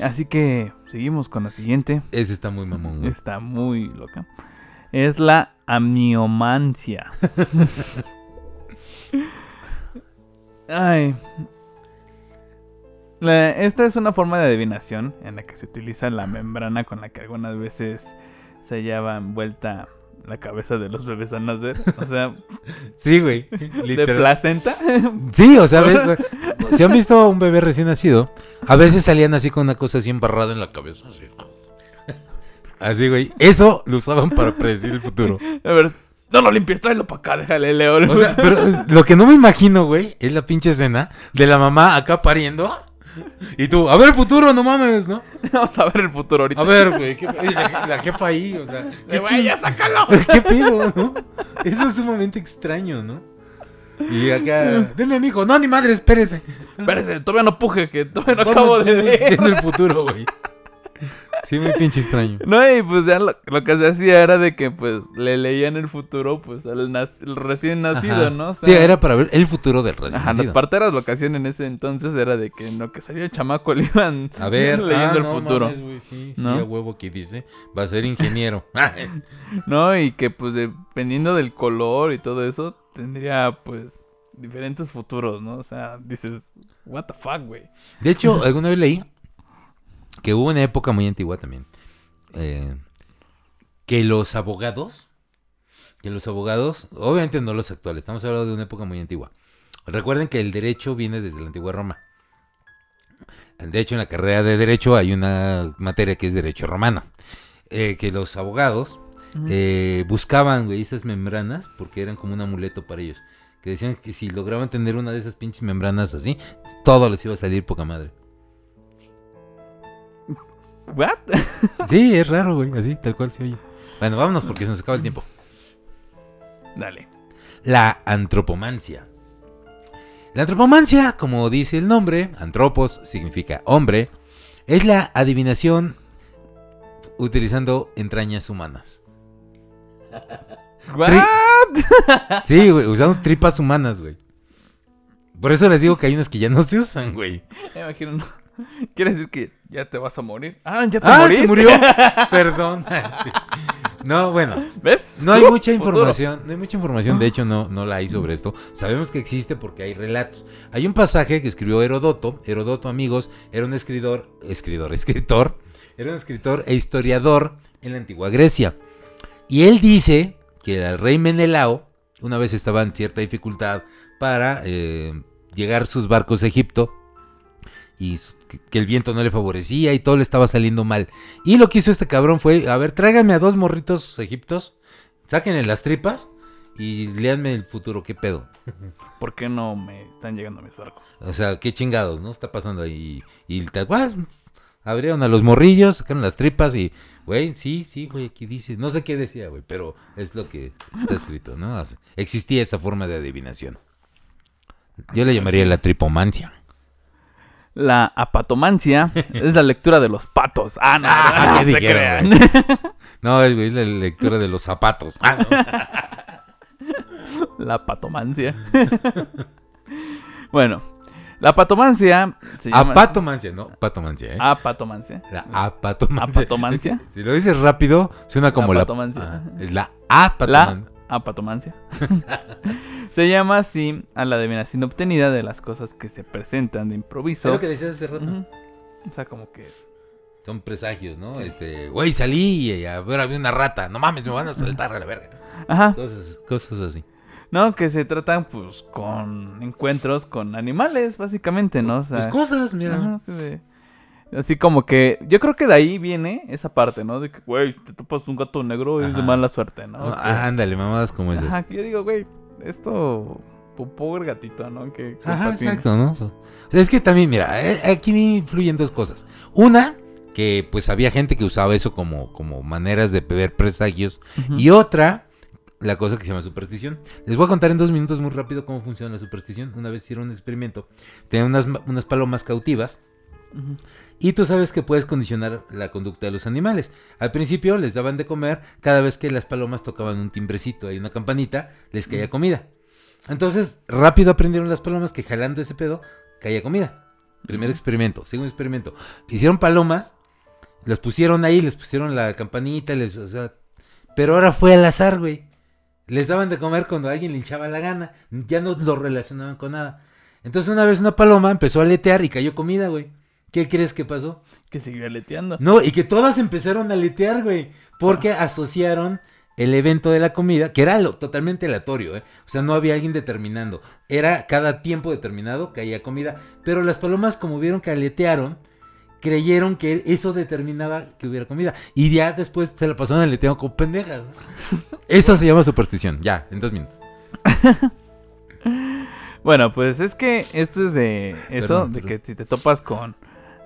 Así que seguimos con la siguiente. Ese está muy mamón, güey. Está muy loca. Es la amniomancia. *laughs* Ay. La- esta es una forma de adivinación en la que se utiliza la membrana con la que algunas veces se hallaba envuelta la cabeza de los bebés al nacer. O sea, *laughs* Sí, güey. de placenta. *laughs* Sí, o sea, ves, *laughs* güey, si han visto un bebé recién nacido, a veces salían así con una cosa así embarrada en la cabeza. Así, Así, güey. Eso lo usaban para predecir el futuro. A ver, no lo limpies, tráelo para acá, déjale, Leo. O sea, pero eh, lo que no me imagino, güey, es la pinche escena de la mamá acá pariendo. Y tú, a ver el futuro, no mames, ¿no? *laughs* Vamos a ver el futuro ahorita. A ver, güey, ¿qué- la, la jefa ahí, o sea, ¿qué, güey, ya sácalo. *laughs* ¿qué pedo, no? Eso es sumamente extraño, ¿no? Y acá, *laughs* deme mijo, no, ni madre, espérese. Espérese, todavía no puje, que todavía no acabo de viendo el futuro, güey. Sí, muy pinche extraño. No, y pues ya lo, lo que se hacía era de que pues le leían el futuro pues al el recién nacido, Ajá. ¿no? O sea, sí, era para ver el futuro del recién Ajá, las nacido. parteras lo que hacían en ese entonces era de que en lo que salía el chamaco *laughs* le iban A ver, *laughs* leyendo ah, el no futuro, mames, güey, sí, sí, ¿No? a huevo que dice, va a ser ingeniero. *laughs* ¿no? Y que pues dependiendo del color y todo eso tendría pues diferentes futuros, ¿no? O sea, dices, what the fuck, güey. De hecho, alguna vez leí que hubo una época muy antigua también. eh, que los abogados, que los abogados, obviamente no los actuales, estamos hablando de una época muy antigua. Recuerden que el derecho viene desde la antigua Roma. De hecho, en la carrera de derecho hay una materia que es derecho romano. Eh, que los abogados eh, buscaban, güey, esas membranas porque eran como un amuleto para ellos. Que decían que si lograban tener una de esas pinches membranas así, todo les iba a salir poca madre. ¿What? *laughs* Sí, es raro, güey. Así, tal cual se oye. Bueno, vámonos porque se nos acaba el tiempo. Dale. La antropomancia. La antropomancia, como dice el nombre, antropos significa hombre, es la adivinación utilizando entrañas humanas. *laughs* ¿What? Sí, güey, usando tripas humanas, güey. Por eso les digo que hay unos que ya no se usan, güey. *laughs* Me imagino. *laughs* ¿Quiere decir que ya te vas a morir? Ah, ya te Ah, moriste. ¿se murió. *laughs* Perdón. *laughs* Sí. No, bueno. ¿Ves? No hay mucha información, no hay mucha información, de hecho no, no la hay sobre esto. Sabemos que existe porque hay relatos. Hay un pasaje que escribió Herodoto, Herodoto amigos, era un escritor, escritor, escritor, era un escritor e historiador en la antigua Grecia. Y él dice que el rey Menelao una vez estaba en cierta dificultad para eh, llegar sus barcos a Egipto y que- el viento no le favorecía y todo le estaba saliendo mal. Y lo que hizo este cabrón fue, a ver, tráiganme a dos morritos egiptos, sáquenle las tripas y léanme el futuro, qué pedo. *laughs* ¿Por qué no me están llegando mis arcos? O sea, qué chingados, ¿no? Está pasando ahí. Y tal cual, abrieron a los morrillos, sacaron las tripas y, güey, sí, sí, güey, aquí dice, no sé qué decía, güey, pero es lo que está escrito, ¿no? O sea, existía esa forma de adivinación. Yo le llamaría la tripomancia. La apatomancia es la lectura de los patos. Ah, no, Ah, no ¿qué se crean. *laughs* No, es la lectura de los zapatos. Ah, no. La patomancia. *laughs* bueno, la patomancia se llama Apatomancia, no, patomancia, ¿eh? apatomancia. La apatomancia. Apatomancia. *laughs* Si lo dices rápido, suena como la. apatomancia. Ah, es la apatomancia. Apatomancia. *laughs* se llama así a la adivinación obtenida de las cosas que se presentan de Es improviso. lo que decías hace rato. O sea, como que Son presagios, ¿no? Sí. Este, güey, salí y a ver, había una rata. No mames, me van a saltar a la verga. Ajá. Cosas, cosas así. No, que se tratan pues con encuentros con animales, básicamente, ¿no? O sea, Pues cosas, mira. ajá, así, de- así como que yo creo que de ahí viene esa parte, ¿no? De que, güey, te topas un gato negro y es de mala suerte, ¿no? Ah, Que- ándale, mamadas como esas. Ajá, que yo digo, güey, esto, pobre gatito, ¿no? Que Ajá, exacto, ¿no? O sea, es que también, mira, eh, aquí me influyen dos cosas. Una, que pues había gente que usaba eso como, como maneras de ver presagios. Y otra, la cosa que se llama superstición. Les voy a contar en dos minutos muy rápido cómo funciona la superstición. Una vez hicieron un experimento. Tenían unas, unas palomas cautivas. Ujú. Y tú sabes que puedes condicionar la conducta de los animales. Al principio les daban de comer cada vez que las palomas tocaban un timbrecito y una campanita, les caía comida. Entonces, rápido aprendieron las palomas que jalando ese pedo, caía comida. Primer experimento, segundo experimento. Hicieron palomas, las pusieron ahí, les pusieron la campanita, les, o sea, pero ahora fue al azar, güey. Les daban de comer cuando alguien le hinchaba la gana, ya no lo relacionaban con nada. Entonces una vez una paloma empezó a aletear y cayó comida, güey. ¿Qué crees que pasó? Que siguió aleteando. No, y que todas empezaron a aletear, güey. Porque asociaron el evento de la comida, que era lo, totalmente aleatorio, ¿eh? O sea, no había alguien determinando. Era cada tiempo determinado caía comida. Pero las palomas, como vieron que aletearon, creyeron que eso determinaba que hubiera comida. Y ya después se la pasaron aleteando como pendejas. ¿no? *laughs* Eso se llama superstición. Ya, en dos minutos. *laughs* Bueno, pues es que esto es de eso, Perdón, de perdón. que si te topas con,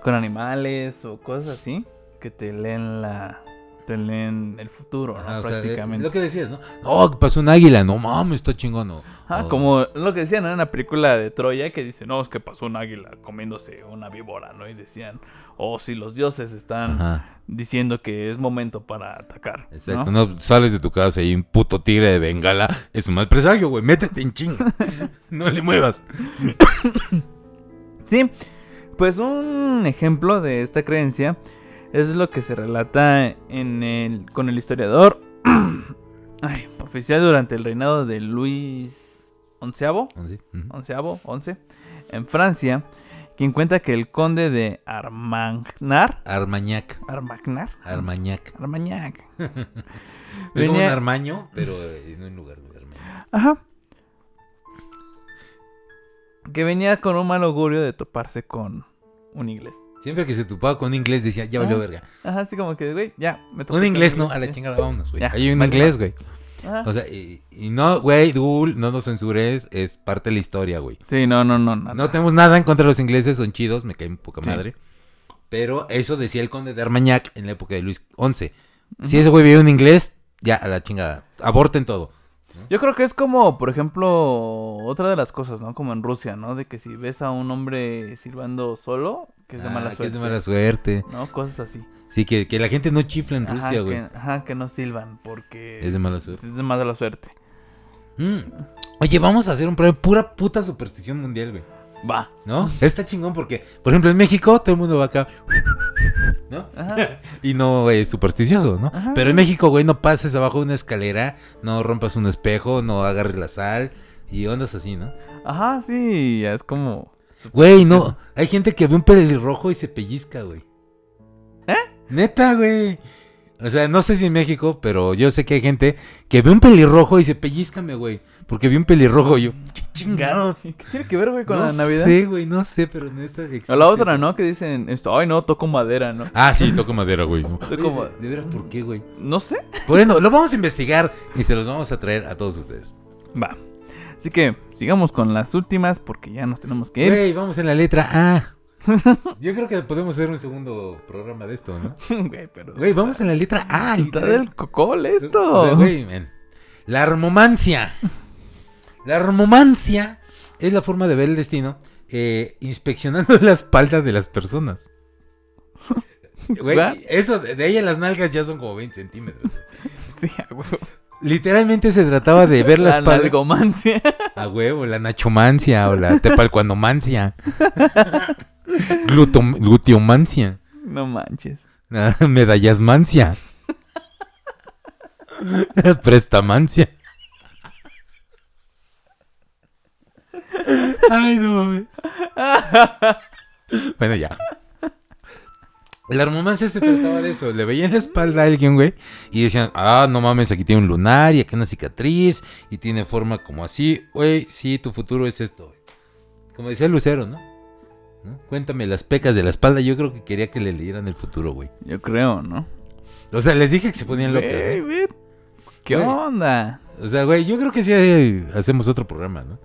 con animales o cosas así, que te leen la, te leen el futuro, ¿no? Ajá, o sea, Prácticamente. lo que decías, ¿no? No, pasó un águila. No mames, está chingón. o- Ah, como lo que decían ¿no? en la película de Troya, que dice, no, es que pasó un águila comiéndose una víbora, ¿no? Y decían, oh, si los dioses están Ajá. diciendo que es momento para atacar. ¿no? Exacto, ¿no? sales de tu casa y un puto tigre de bengala es un mal presagio, güey. Métete en chinga. *laughs* no le muevas. Sí, pues un ejemplo de esta creencia es lo que se relata en el, con el historiador *clears throat* ay, oficial durante el reinado de Luis XI, en Francia, quien cuenta que el conde de Armagnar, Armañac. Armagnar, Armañac. Armagnac, *laughs* Es como un Venía- armaño, pero eh, no en lugar de armaño. ajá, que venía con un mal augurio de toparse con un inglés. Siempre que se topaba con un inglés decía, ya valió verga. Ajá, así como que, güey, ya, me topé Un inglés, no, a la chingada vámonos, güey. Hay un inglés, güey. Ajá. O sea, y, y no, güey, Dul, no nos censures, es parte de la historia, güey. Sí, no, no, no. No, No tenemos nada en contra de los ingleses, son chidos, me caen poca Sí. madre. Pero eso decía el conde de Armagnac en la época de Luis XI. Si ese güey veía un inglés, ya, a la chingada. Aborten todo. Yo creo que es como, por ejemplo, otra de las cosas, ¿no? Como en Rusia, ¿no? De que si ves a un hombre silbando solo, que es de Ah, mala que suerte. es de mala suerte. ¿No? Cosas así. Sí, que, que la gente no chifla en Ajá, Rusia, güey. que, ajá, que no silban porque... Es de mala suerte. Es de mala suerte. Mm. Oye, vamos a hacer un programa pura puta superstición mundial, güey. Va. ¿No? Está chingón porque, por ejemplo, en México todo el mundo va acá. *laughs* ¿No? Ajá. *laughs* Y no es supersticioso, ¿no? Ajá. Pero en México, güey, no pases abajo de una escalera, no rompas un espejo, no agarres la sal y ondas así, ¿no? Ajá, sí, ya es como... Güey, no. Hay gente que ve un pelirrojo y se pellizca, güey. ¿Eh? Neta, güey. O sea, no sé si en México, pero yo sé que hay gente que ve un pelirrojo y se pellizcame, güey. Porque vi un pelirrojo y yo, qué chingados. ¿Qué tiene que ver, güey, con no la Navidad? sé, güey, no sé, pero neta. O existe la otra. ¿no? Que dicen esto, ay, no, toco madera, ¿no? Ah, sí, toco madera, güey. No. *laughs* Toco Oye, ¿De veras por qué, güey? No sé. Bueno, lo vamos a investigar y se los vamos a traer a todos ustedes. Va. Así que sigamos con las últimas porque ya nos tenemos que ir. Güey, vamos en la letra A. *laughs* Yo creo que podemos hacer un segundo programa de esto, ¿no? *laughs* Güey, pero... Güey, vamos en la letra A. Está literal. del cocol esto. güey. La armomancia. *laughs* La armomancia es la forma de ver el destino eh, inspeccionando la espalda de las personas. Güey, eso, de ahí a las nalgas ya son como 20 centímetros. Sí, a huevo. Literalmente se trataba de ver la, La espalda. nalgomancia. A huevo, la nachomancia o la tepalcuanomancia. Glutom- Gluteomancia. No manches. Ah, *laughs* Medallasmancia. *laughs* Prestamancia. Ay, no mames. *laughs* Bueno, ya. La armomancia se trataba de eso. Le veían la espalda a alguien, güey. Y decían, ah, no mames, aquí tiene un lunar y aquí una cicatriz. Y tiene forma como así. Güey, sí, tu futuro es esto, güey. Como decía Lucero, ¿no? ¿No? Cuéntame las pecas de la espalda. Yo creo que quería que le leyeran el futuro, güey. Yo creo, ¿no? O sea, les dije que se ponían locos. ¿eh? ¿Qué onda? O sea, güey, yo creo que sí eh, hacemos otro programa, ¿no?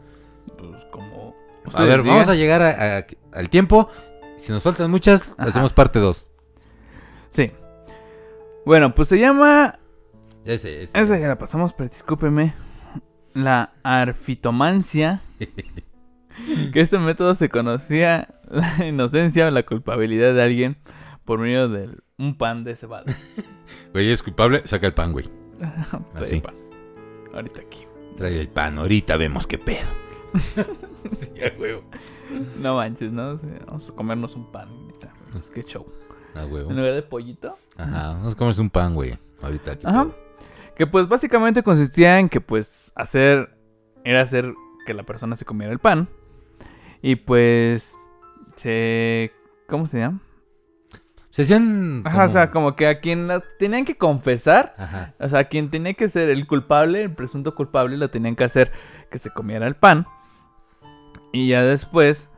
Pues como... A ver, vamos a llegar a- a- al tiempo. Si nos faltan muchas, Ajá. hacemos parte 2. Sí. Bueno, pues se llama... Ese, ese. Esa ya la pasamos, pero discúlpeme. La arfitomancia. *laughs* *laughs* que este método se conocía la inocencia o la culpabilidad de alguien por medio de un pan de cebada. *laughs* Güey, es culpable, saca el pan, güey. Trae *laughs* Así. pan. Ahorita aquí. Trae el pan, ahorita vemos qué pedo. sí, a huevo. No manches, ¿no? Vamos a comernos un pan ahorita. Pues, qué show. A huevo. En lugar de pollito. Ajá, vamos a comerse un pan, güey. Ahorita. qué Ajá. pedo. Que pues básicamente consistía en que pues hacer... Era hacer que la persona se comiera el pan. Y pues... Se... ¿Cómo se llama? Se hacían. Ajá, o sea, como que a quien la tenían que confesar, Ajá. o sea, a quien tenía que ser el culpable, el presunto culpable, lo tenían que hacer que se comiera el pan. Y ya después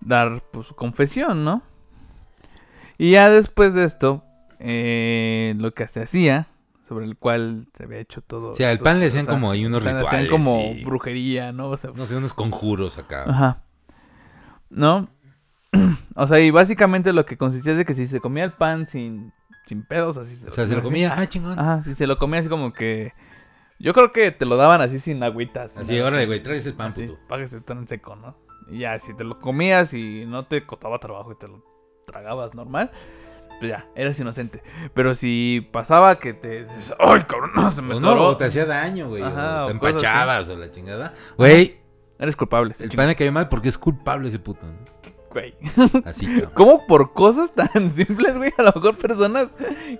dar pues, su confesión, ¿no? Y ya después de esto, eh, lo que se hacía, sobre el cual se había hecho todo. O sea, al esto, pan le o hacían sea, como ahí unos o sea, le rituales. Hacían como y- brujería, ¿no? O sea, No sé, unos conjuros acá. Ajá. ¿No? *clears throat* O sea, y básicamente lo que consistía es de que si se comía el pan sin, sin pedos, así se O sea, se lo así. comía. Ah, chingón. Ajá, si se lo comía así como que... Yo creo que te lo daban así sin agüitas. Así, órale, güey, traes el pan, Así, puto. para que se tan seco, ¿no? Y ya, si te lo comías y no te costaba trabajo y te lo tragabas normal, pues ya, eras inocente. Pero si pasaba que te... ¡Ay, cabrón! No, se me O no, atoró", o te hacía daño, güey. Ajá, o te empachabas o la chingada. Güey, Eres culpable. el pan le cayó mal porque es culpable ese puto. ¿no? Güey. *laughs* Así, cabrón. ¿Cómo por cosas tan *laughs* simples, güey? A lo mejor personas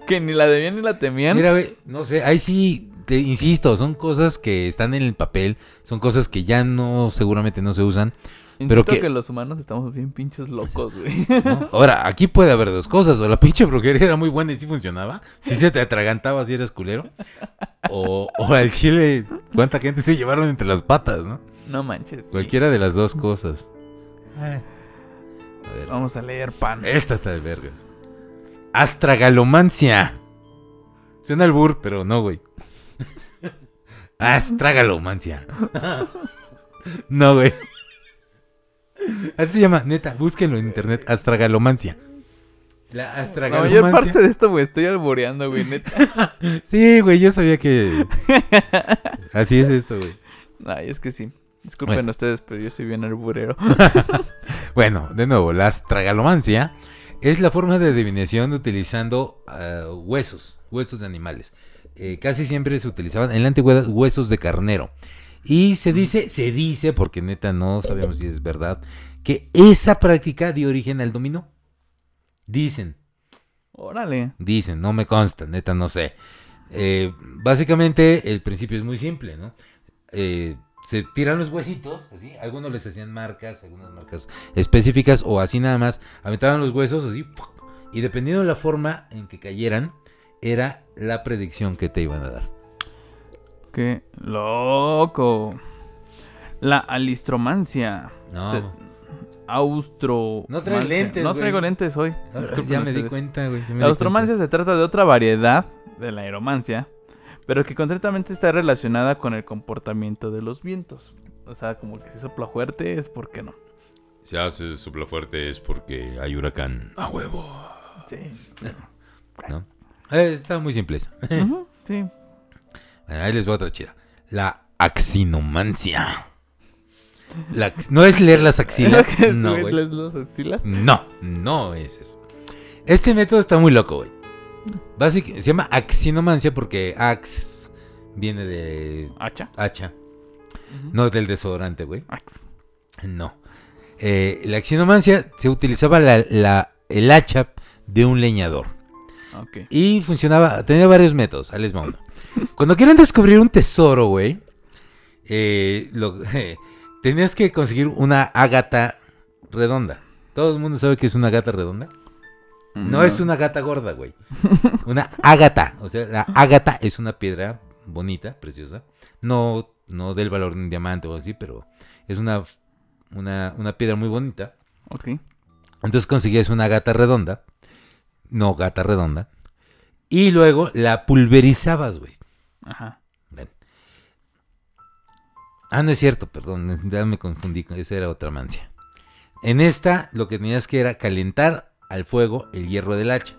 que ni la debían ni la temían. Mira, güey, no sé, ahí sí, te insisto, son cosas que están en el papel, son cosas que ya no, seguramente no se usan. Insisto pero que- que... los humanos estamos bien pinches locos, güey. *laughs* ¿no? Ahora, aquí puede haber dos cosas, o la pinche brujería era muy buena y sí funcionaba, si se te atragantaba si eras culero, o, o al chile, cuánta gente se llevaron entre las patas, ¿no? No manches. sí. Cualquiera de las dos cosas. A ver. Vamos a leer pan. Esta está de vergas. Astragalomancia. Suena al bur, pero no, güey. *laughs* Astragalomancia. no, güey. Así se llama, neta, búsquenlo en internet. Astragalomancia. La La mayor astragalomancia. parte de esto, güey, estoy alboreando, güey, neta. *laughs* Sí, güey, yo sabía que. *laughs* Así es esto, güey. Ay, es que sí. Disculpen Bueno. ustedes, pero yo soy bien alburero. *laughs* Bueno, de nuevo, la astragalomancia es la forma de adivinación utilizando ah, huesos, huesos de animales. Eh, casi siempre se utilizaban en la antigüedad huesos de carnero. Y se dice, se dice, porque neta no sabemos si es verdad, que esa práctica dio origen al dominó. Dicen, Órale. dicen, no me consta, neta no sé. Eh, básicamente el principio es muy simple, ¿no? Eh, se tiran los huesitos, así, algunos les hacían marcas, algunas marcas específicas o así nada más, aventaban los huesos así, y dependiendo de la forma en que cayeran, era la predicción que te iban a dar. Qué loco. La alistromancia. No, Se- Austro. No traes lentes, No güey. traigo lentes hoy. ya me di cuenta, güey. La austromancia se trata de otra variedad de la aeromancia, pero que concretamente está relacionada con el comportamiento de los vientos. O sea, como que si sopla fuerte es porque no. Si hace sopla fuerte es porque hay huracán. A huevo. Sí. *laughs* ¿No? Eh, está muy simple *laughs* sí. Bueno, ahí les va otra chida. La axinomancia. La no es leer las axilas. *laughs* ¿Es que No, güey, les- los axilas? No, no es eso. Este método está muy loco, güey. Básic- se llama axinomancia porque ax viene de ¿Hacha? no del desodorante, güey. Ax. No. Eh, la axinomancia se utilizaba la- la- el hacha de un leñador. Y funcionaba, tenía varios métodos, ahí les va uno. Cuando quieren descubrir un tesoro, güey, eh, *laughs* tenías que conseguir una ágata redonda. Todo el mundo sabe que es una gata redonda. No, es una gata gorda, güey. Una ágata. O sea, la ágata es una piedra bonita, preciosa. No, no del valor de un diamante o así, pero es una, una, una piedra muy bonita. Ok. Entonces conseguías una gata redonda. No, gata redonda. Y luego la pulverizabas, güey. Ajá. Ven. Ah, no es cierto, perdón, ya me confundí, con- esa era otra mancia. En esta lo que tenías que era calentar al fuego el hierro del hacha.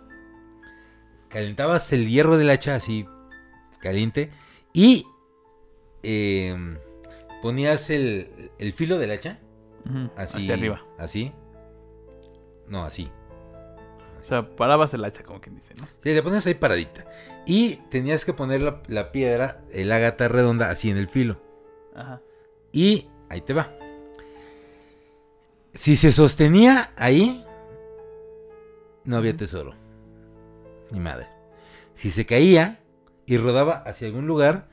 Calentabas el hierro del hacha así caliente y em, ponías el, el filo del hacha así Hacia arriba. así. No, así. O sea, parabas el hacha, como quien dice, ¿no? Sí, le pones ahí paradita. Y tenías que poner la, la piedra, el ágata redonda, así en el filo. Ajá. Y ahí te va. Si se sostenía ahí, no había tesoro. Ni madre. Si se caía y rodaba hacia algún lugar,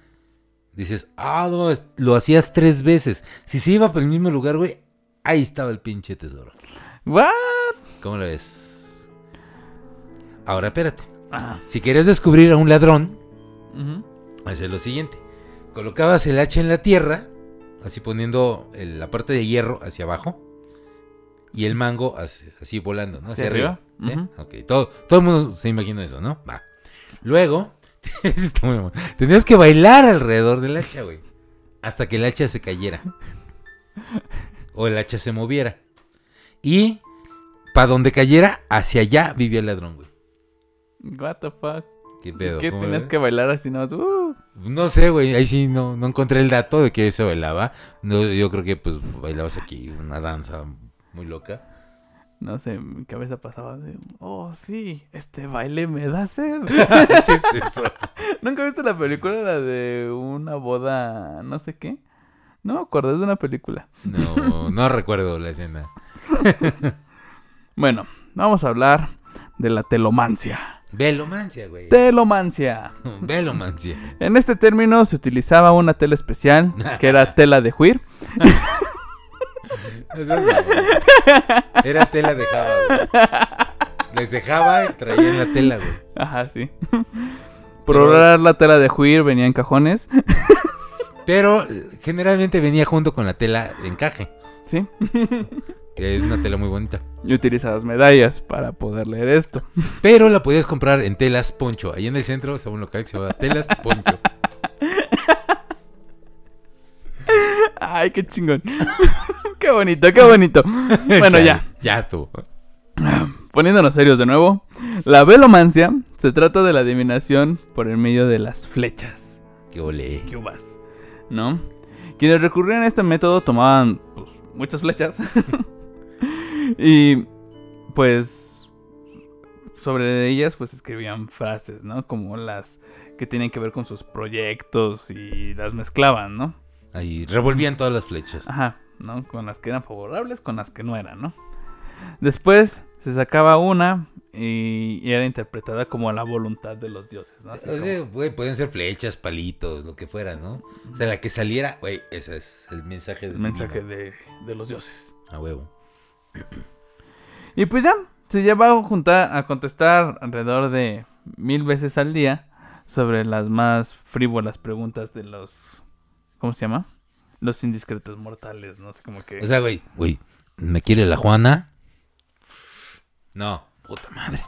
dices, ah, no, lo hacías tres veces. Si se iba por el mismo lugar, güey, ahí estaba el pinche tesoro. ¿What? ¿Cómo lo ves? Ahora espérate. Ajá. Si quieres descubrir a un ladrón, Ujú. hacer lo siguiente. Colocabas el hacha en la tierra, así poniendo el- la parte de hierro hacia abajo, y el mango así, así volando, ¿no? Hacia, Hacia arriba. arriba, todo, todo el mundo se imagina eso, ¿no? Va. Luego, *laughs* tenías que bailar alrededor del hacha, güey. Hasta que el hacha se cayera. O el hacha se moviera. Y para donde cayera, hacia allá vivía el ladrón, güey. What the fuck? ¿Qué pedo? ¿Qué ¿Cómo tenías que bailar así nada más? Uh. No sé, güey, ahí sí no, no encontré el dato de que se bailaba. No, yo creo que pues bailabas aquí una danza muy loca. No sé, mi cabeza pasaba de... Oh, sí, este baile me da sed. *laughs* ¿Qué es eso? *laughs* ¿Nunca viste la película la de una boda no sé qué? No me acuerdo, es de una película. No, no *laughs* recuerdo la escena. Bueno, vamos a hablar de la telomancia. Velomancia, güey. Telomancia. Velomancia. En este término se utilizaba una tela especial, que era tela de juir, *laughs* Era tela de Java, güey. Les dejaba y traían la tela, güey. Ajá, sí. Por lograr la tela de juir venía en cajones, Pero generalmente venía junto con la tela de encaje, ¿sí? que es una tela muy bonita. Y utilizabas medallas para poder leer esto. Pero la podías comprar en Telas Poncho. Ahí en el centro estaba un local que se llama Telas Poncho. *laughs* Ay, qué chingón. *laughs* qué bonito, qué bonito. *laughs* Bueno, ya. Ya estuvo. *clears throat* Poniéndonos serios de nuevo. La velomancia se trata de la adivinación por el medio de las flechas. Qué ole. ¿Qué vas? ¿No? Quienes recurrían a este método tomaban pues, muchas flechas. *laughs* y pues sobre ellas pues escribían frases, ¿no? Como las que tienen que ver con sus proyectos y las mezclaban, ¿no? Ahí revolvían todas las flechas. Ajá, ¿no? Con las que eran favorables, con las que no eran, ¿no? Después se sacaba una y, y era interpretada como la voluntad de los dioses, ¿no? Así O como- pueden ser flechas, palitos, lo que fuera, ¿no? O sea, la que saliera, güey, ese es el mensaje el del mensaje de, de los dioses. A huevo. *clears throat* Y pues ya, se lleva a, juntar, a contestar alrededor de mil veces al día sobre las más frívolas preguntas de los... ¿Cómo se llama? Los indiscretos mortales, no sé cómo que... O sea, güey, güey, ¿me quiere la Juana? No, puta madre.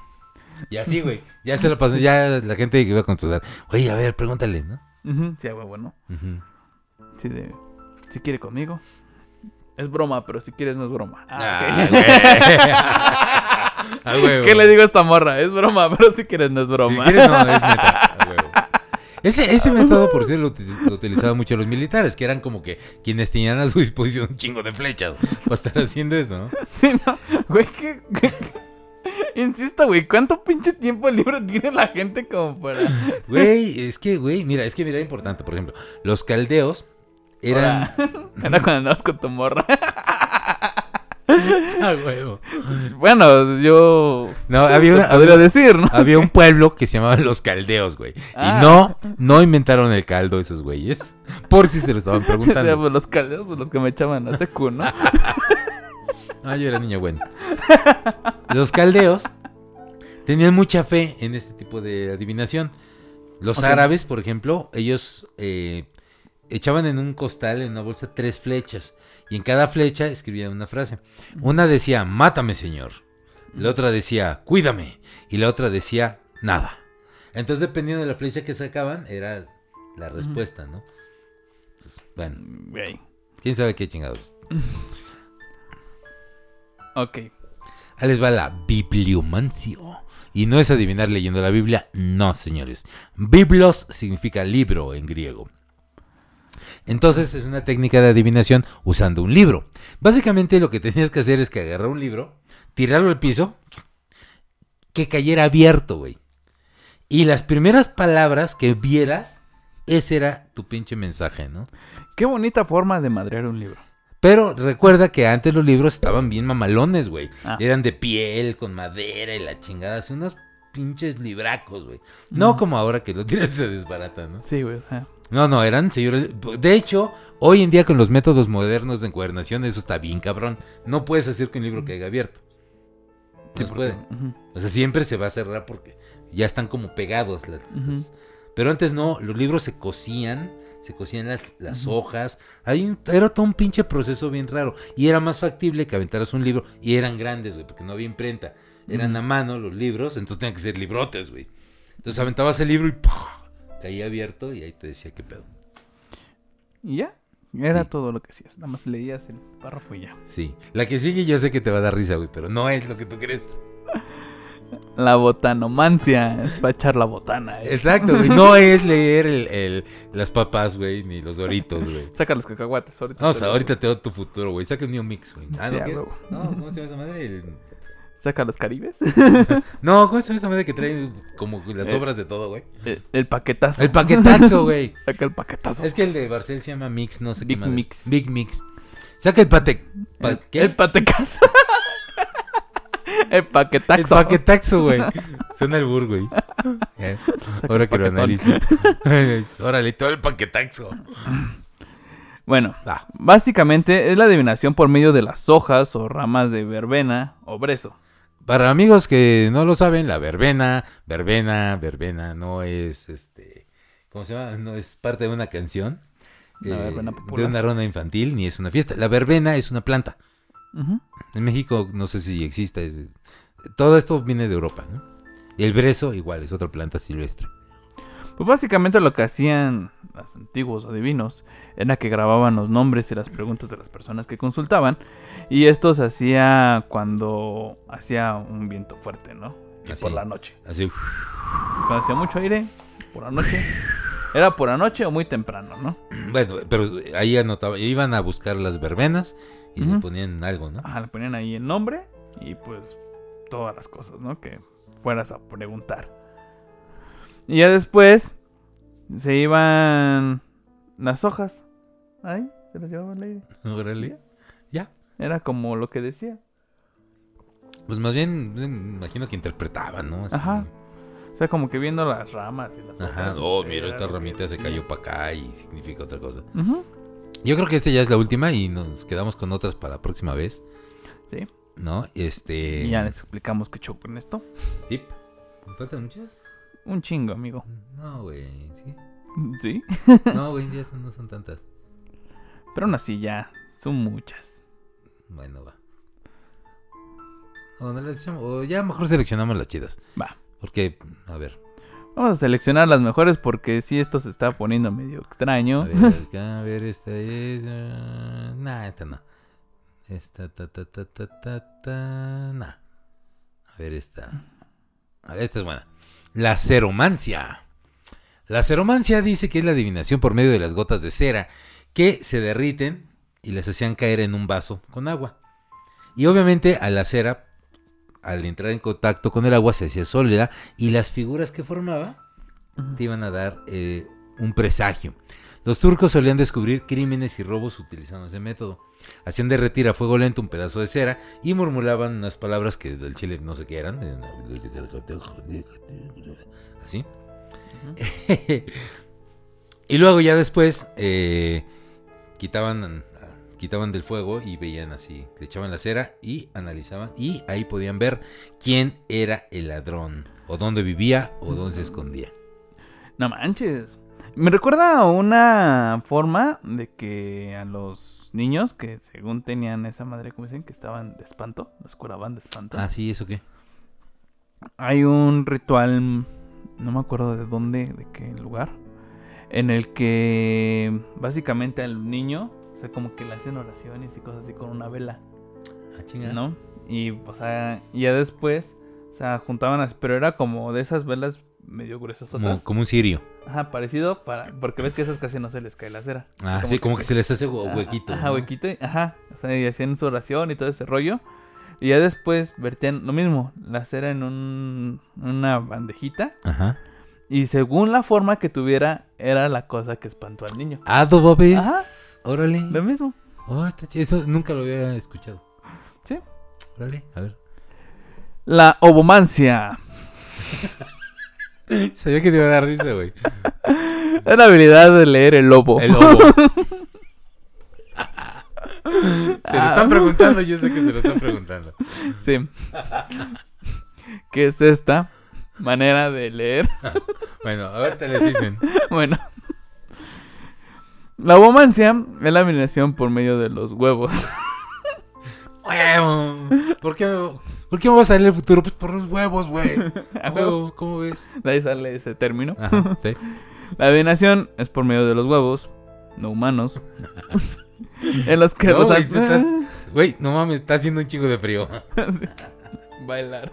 Y así, güey, ya se lo pasó, ya la gente que iba a contestar, güey, a ver, pregúntale, ¿no? Ujú, sí, güey, bueno. Sí, de... Si quiere conmigo. Es broma, pero si quieres no es broma. Ah, Ah, güey. *laughs* ¿Qué le digo a esta morra? Es broma, *laughs* pero si quieres no es Si broma. quieres, no, es neta. Ese, ese método, por cierto, lo, uti- lo utilizaban mucho los militares, que eran como que quienes tenían a su disposición un chingo de flechas para estar haciendo eso, ¿no? *laughs* Sí, no. Güey, ¿qué, qué- Insisto, güey, ¿cuánto pinche tiempo libre tiene la gente como para... Güey, es que, güey, mira, es que mira, importante, por ejemplo, los caldeos eran... *laughs* Era cuando andabas con tu morra. *laughs* Ah, huevo. Bueno, yo... No, *laughs* había una- podría decir, ¿no? Había un pueblo que se llamaba Los Caldeos, güey. Ah. Y no, no inventaron el caldo esos güeyes. Por si se lo estaban *laughs* O sea, preguntando. pues los caldeos, pues los que me echaban a secu, ¿no? *laughs* Ah, yo era niño bueno. Los caldeos tenían mucha fe en este tipo de adivinación. Los árabes, por ejemplo, ellos eh, echaban en un costal, en una bolsa, tres flechas. Y en cada flecha escribían una frase. Una decía, mátame, señor. La otra decía, cuídame. Y la otra decía, nada. Entonces, dependiendo de la flecha que sacaban, era la respuesta, ¿no? Pues, bueno, quién sabe qué chingados. *laughs* Ok. Ahí les va la bibliomancio. Y no es adivinar leyendo la Biblia, no, señores. Biblos significa libro en griego. Entonces es una técnica de adivinación usando un libro. Básicamente lo que tenías que hacer es que agarrar un libro, tirarlo al piso, que cayera abierto, güey. Y las primeras palabras que vieras, ese era tu pinche mensaje, ¿no? Qué bonita forma de madrear un libro. Pero recuerda que antes los libros estaban bien mamalones, güey. Ah. Eran de piel, con madera y la chingada. Así unos pinches libracos, güey. No Mm. como ahora que lo y se desbarata, ¿no? Sí, güey. No, no, eran señores. De hecho, hoy en día con los métodos modernos de encuadernación, eso está bien cabrón. No puedes hacer que un libro caiga abierto. Sí, No se porque- puede. O sea, siempre se va a cerrar porque ya están como pegados. las- Pero antes no, los libros se cosían, se cosían las, las hojas. Hay un- era todo un pinche proceso bien raro. Y era más factible que aventaras un libro. Y eran grandes, güey, porque no había imprenta. Eran a mano los libros, entonces tenían que ser librotes, güey. Entonces aventabas el libro y ¡puf! Caía abierto y ahí te decía qué pedo. Y ya. Era Sí. todo lo que hacías. Nada más leías el párrafo y ya. Sí. La que sigue yo sé que te va a dar risa, güey, pero no es lo que tú crees. La botanomancia es para echar la botana. ¿eh? Exacto, güey. No es leer el, el- las papas, güey, ni los doritos, güey. *laughs* Saca los cacahuates. Ahorita No, o sea, ahorita te doy tu futuro, güey. Saca el New Mix, güey. Ah, Sí, ¿no? No, ¿cómo se llama esa madre? El- Saca los caribes. *laughs* No, ¿cómo se esa madre que trae como las Eh. obras de todo, güey? el, el paquetazo. El paquetazo, güey. *laughs* Saca el paquetazo. Es que el de Barcel se llama Mix, no sé qué Big madre. Mix. Big Mix. Saca el pate... pa- el, ¿qué? el patecazo. el *laughs* El paquetazo. paquetaxo, güey. Suena el bur, güey. Eh, Ahora el que lo analizo. Órale, todo el paquetaxo. Bueno, Va. básicamente es la adivinación por medio de las hojas o ramas de verbena o brezo. Para amigos que no lo saben, la verbena, verbena, verbena no es este, ¿cómo se llama? No es parte de una canción. eh, verbena de una ronda infantil, ni es una fiesta. La verbena es una planta. En México no sé si existe. es- todo esto viene de Europa, ¿no? Y el brezo igual es otra planta silvestre. Pues básicamente lo que hacían los antiguos adivinos era que grababan los nombres y las preguntas de las personas que consultaban. Y esto se hacía cuando hacía un viento fuerte, ¿no? y Así. por la noche. Así. Cuando hacía mucho aire, por la noche. Era por la noche o muy temprano, ¿no? Bueno, pero ahí anotaba, iban a buscar las verbenas y le ponían algo, ¿no? Ajá, le ponían ahí el nombre y pues todas las cosas, ¿no? Que fueras a preguntar. Y ya después se iban las hojas. Ahí, se las llevaba el aire. Órale. Ya. Era como lo que decía. Pues más bien, me imagino que interpretaban, ¿no? Así. Ajá. O sea, como que viendo las ramas y las Ajá. hojas, Oh, mira, esta ramita se cayó para acá y significa otra cosa. Ujú, Yo creo que esta ya es la última y nos quedamos con otras para la próxima vez, Sí. ¿no? Este. Y ya les explicamos qué show con esto. Sí. ¿Faltan muchas? Un chingo, amigo. No, güey. ¿sí? Sí. No, güey, ya son- no son tantas. Pero aún así ya son muchas. Bueno, va. O, no las echamos- o ya mejor seleccionamos las chidas. Va. Porque, a ver. Vamos a seleccionar las mejores porque si esto se está poniendo medio extraño. A ver, acá, a ver, esta es. eh, nah, esta no. Esta, ta, ta, ta, ta, ta, ta. Nah. A ver, esta. A ver, esta es buena. La ceromancia. La ceromancia dice que es la adivinación por medio de las gotas de cera que se derriten y las hacían caer en un vaso con agua. Y obviamente a la cera, al entrar en contacto con el agua, se hacía sólida y las figuras que formaba te iban a dar eh, un presagio. Los turcos solían descubrir crímenes y robos utilizando ese método. Hacían derretir a fuego lento un pedazo de cera y murmuraban unas palabras que del chile no sé qué eran. Así. *laughs* Y luego ya después eh, quitaban, quitaban del fuego y veían así, le echaban la cera y analizaban y ahí podían ver quién era el ladrón o dónde vivía o dónde se escondía. No manches. Me recuerda a una forma de que a los niños que según tenían esa madre, como dicen, que estaban de espanto, los curaban de espanto. Ah, sí, ¿eso qué? Hay un ritual, no me acuerdo de dónde, de qué lugar, en el que básicamente al niño, o sea, como que le hacen oraciones y cosas así con una vela, Ah, chinga. ¿no? Y, o sea, ya después, o sea, juntaban pero era como de esas velas medio gruesas. Como, como un cirio. Ajá, parecido, para, porque ves que esas casi no se les cae la cera. Ah, sí, como que se les hace Ajá, huequito. Ajá, huequito. y- Ajá. O sea, y hacían su oración y todo ese rollo. Y ya después vertían lo mismo, la cera en un, una bandejita. Ajá. Y según la forma que tuviera, era la cosa que espantó al niño. Ah, Bobby. Ajá, Órale. lo mismo. Oh, está chido. Eso nunca lo había escuchado. Sí. Órale, a ver. La ovomancia. *laughs* Sabía que te iba a dar risa, güey. *laughs* Es la habilidad de leer el lobo. El lobo. *laughs* Se lo están preguntando, yo sé que se lo están preguntando. Sí. ¿Qué es esta manera de leer? *laughs* Bueno, a ver, te les dicen. Bueno. La ovomancia es la adivinación por medio de los huevos. Huevo. ¿Por qué, ¿Por qué me va a salir el futuro? Pues por los huevos, güey. *laughs* A huevo, ¿cómo ves? De ahí sale ese término. Ajá, sí. *laughs* La adivinación es por medio de los huevos, no humanos. *laughs* en los que No, los güey, estás- no mames, está haciendo un chingo de frío. Bailar.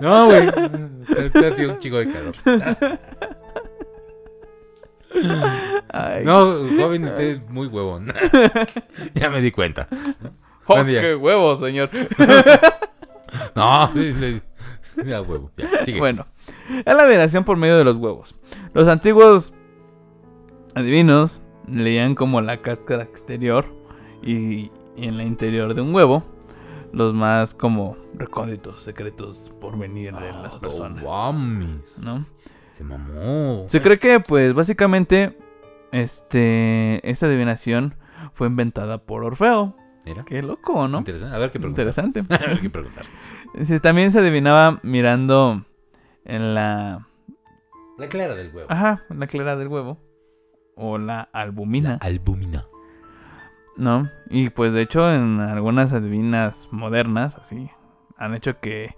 No, güey. Está, está haciendo un chingo de calor. Ay. No, joven, usted es muy huevón. *laughs* ya me di cuenta. Oh, qué huevo, señor. *laughs* No, sí, ya huevo. Ya, sigue. Bueno, es la adivinación por medio de los huevos. Los antiguos adivinos leían como la cáscara exterior y, y en la interior de un huevo los más como recónditos, secretos por venir de las Ah, personas. no mames. ¿no? Se mamó. Se cree que, pues, básicamente, este, esta adivinación fue inventada por Orfeo. Mira. Qué loco, ¿no? Interesante. A ver qué preguntar. Interesante. *laughs* A ver qué preguntar. Sí, también se adivinaba mirando en la, La clara del huevo. ajá, la clara del huevo o la albumina, albumina. ¿no? Y pues de hecho en algunas adivinas modernas, así, han hecho que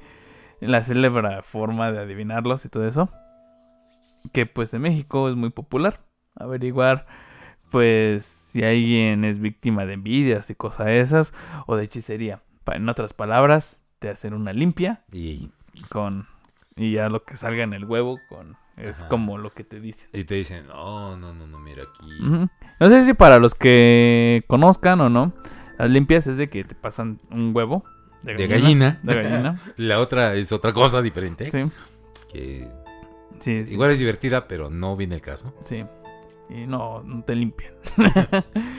la célebre forma de adivinarlos y todo eso, que pues en México es muy popular, averiguar pues si alguien es víctima de envidias y cosas de esas o de hechicería. En otras palabras, te hacen una limpia Y, con y ya lo que salga en el huevo con es Ajá. como lo que te dicen. y te dicen, no, no, no, no, mira aquí. No sé si para los que conozcan o no, las limpias es de que te pasan un huevo de De gallina. gallina. De gallina. *laughs* La otra es otra cosa diferente. Sí, Que sí, sí. igual es divertida, pero no viene el caso. Sí. Y no, no te limpian. No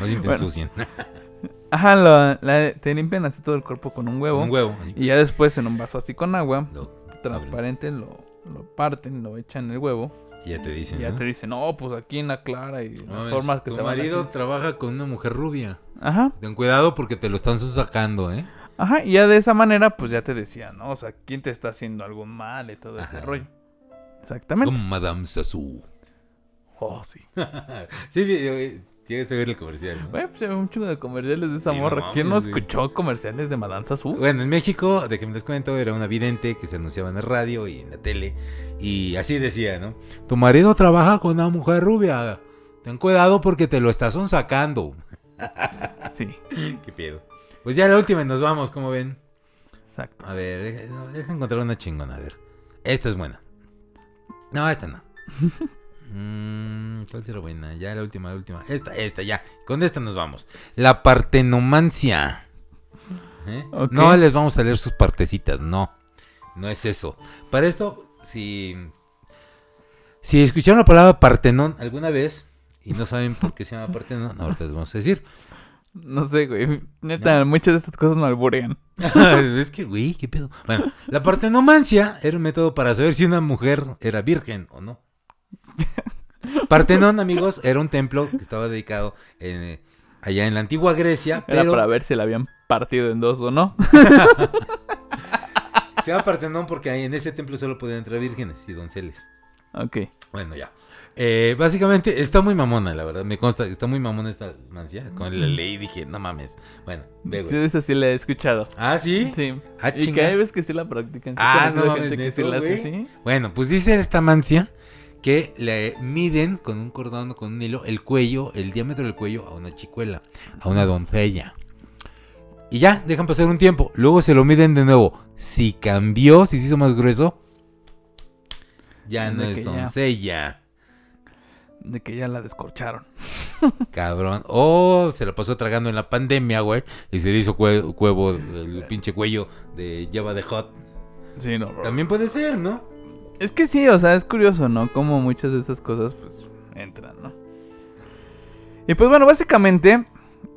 te Bueno. ensucien. *laughs* Ajá, la- te limpian así todo el cuerpo con un huevo. Un huevo. Y ya después en un vaso así con agua Lo- transparente lo, lo parten, lo echan en el huevo. y ya te Y dicen. ya ¿no? te dicen, no, pues aquí en la clara y No, las formas que tu se van marido así. trabaja con una mujer rubia. Ajá, Ten cuidado porque te lo están sacando, ¿eh? ajá, y ya de esa manera, pues ya te decían, ¿no? O sea, ¿quién te está haciendo algo mal y todo ese rollo? Exactamente. Como Madame Sassou. Oh, *laughs* sí. sí, eh, tienes que ver el comercial. ¿no? Güey, pues hay un chingo de comerciales de esa Sí, no morra. ¿Quién no escuchó comerciales de Madame Sassou? Bueno, en México, de que me les cuento, era una vidente que se anunciaba en el radio y en la tele. Y así decía, ¿no? Tu marido trabaja con una mujer rubia. Ten cuidado porque te lo estás sacando. *laughs* Sí, Qué pedo. Pues ya la última y nos vamos, como ven. exacto. A ver, deja, deja encontrar una chingona, a ver. Esta es buena. No, esta no. *laughs* Mm, ¿Cuál será buena? Ya la última, la última. Esta, esta, ya. Con esta nos vamos. La partenomancia. ¿Eh? No les vamos a leer sus partecitas, no. No es eso. Para esto, si. Si escucharon la palabra partenón alguna vez y no saben por qué se llama partenón, ahorita les vamos a decir. No sé, güey. Neta, muchas de estas cosas me alburean. *laughs* es que, güey, qué pedo. Bueno, la partenomancia era un método para saber si una mujer era virgen o no. Partenón, amigos, era un templo que estaba dedicado en, allá en la antigua Grecia, Era para ver si la habían partido en dos o no. se llama Partenón porque ahí en ese templo solo podían entrar vírgenes y donceles. Ok. Bueno, ya. Eh, básicamente está muy mamona, la verdad. Me consta, está muy mamona esta mancia. Con la ley dije, no mames. Bueno, ve, Sí, güey. esa sí la he escuchado. Ah, sí. Sí. Ah, y hay veces que sí la practican. Sí, Ah, no mames, gente que sí ¿neto, la hace. Bueno, pues dice esta mancia que le miden con un cordón con un hilo el cuello, el diámetro del cuello a una chicuela, a una doncella. Y ya, dejan pasar un tiempo. Luego se lo miden de nuevo. Si cambió, si se hizo más grueso, ya no es ya. De que ya la descorcharon. *laughs* Cabrón. O se lo pasó tragando en la pandemia, güey. Y se le hizo cue- cuevo el pinche cuello de Java de Hot. Sí, no, bro. También puede ser, ¿no? Es que sí, o sea, es curioso, ¿no? Como muchas de esas cosas, pues, entran, ¿no? Y pues bueno, básicamente,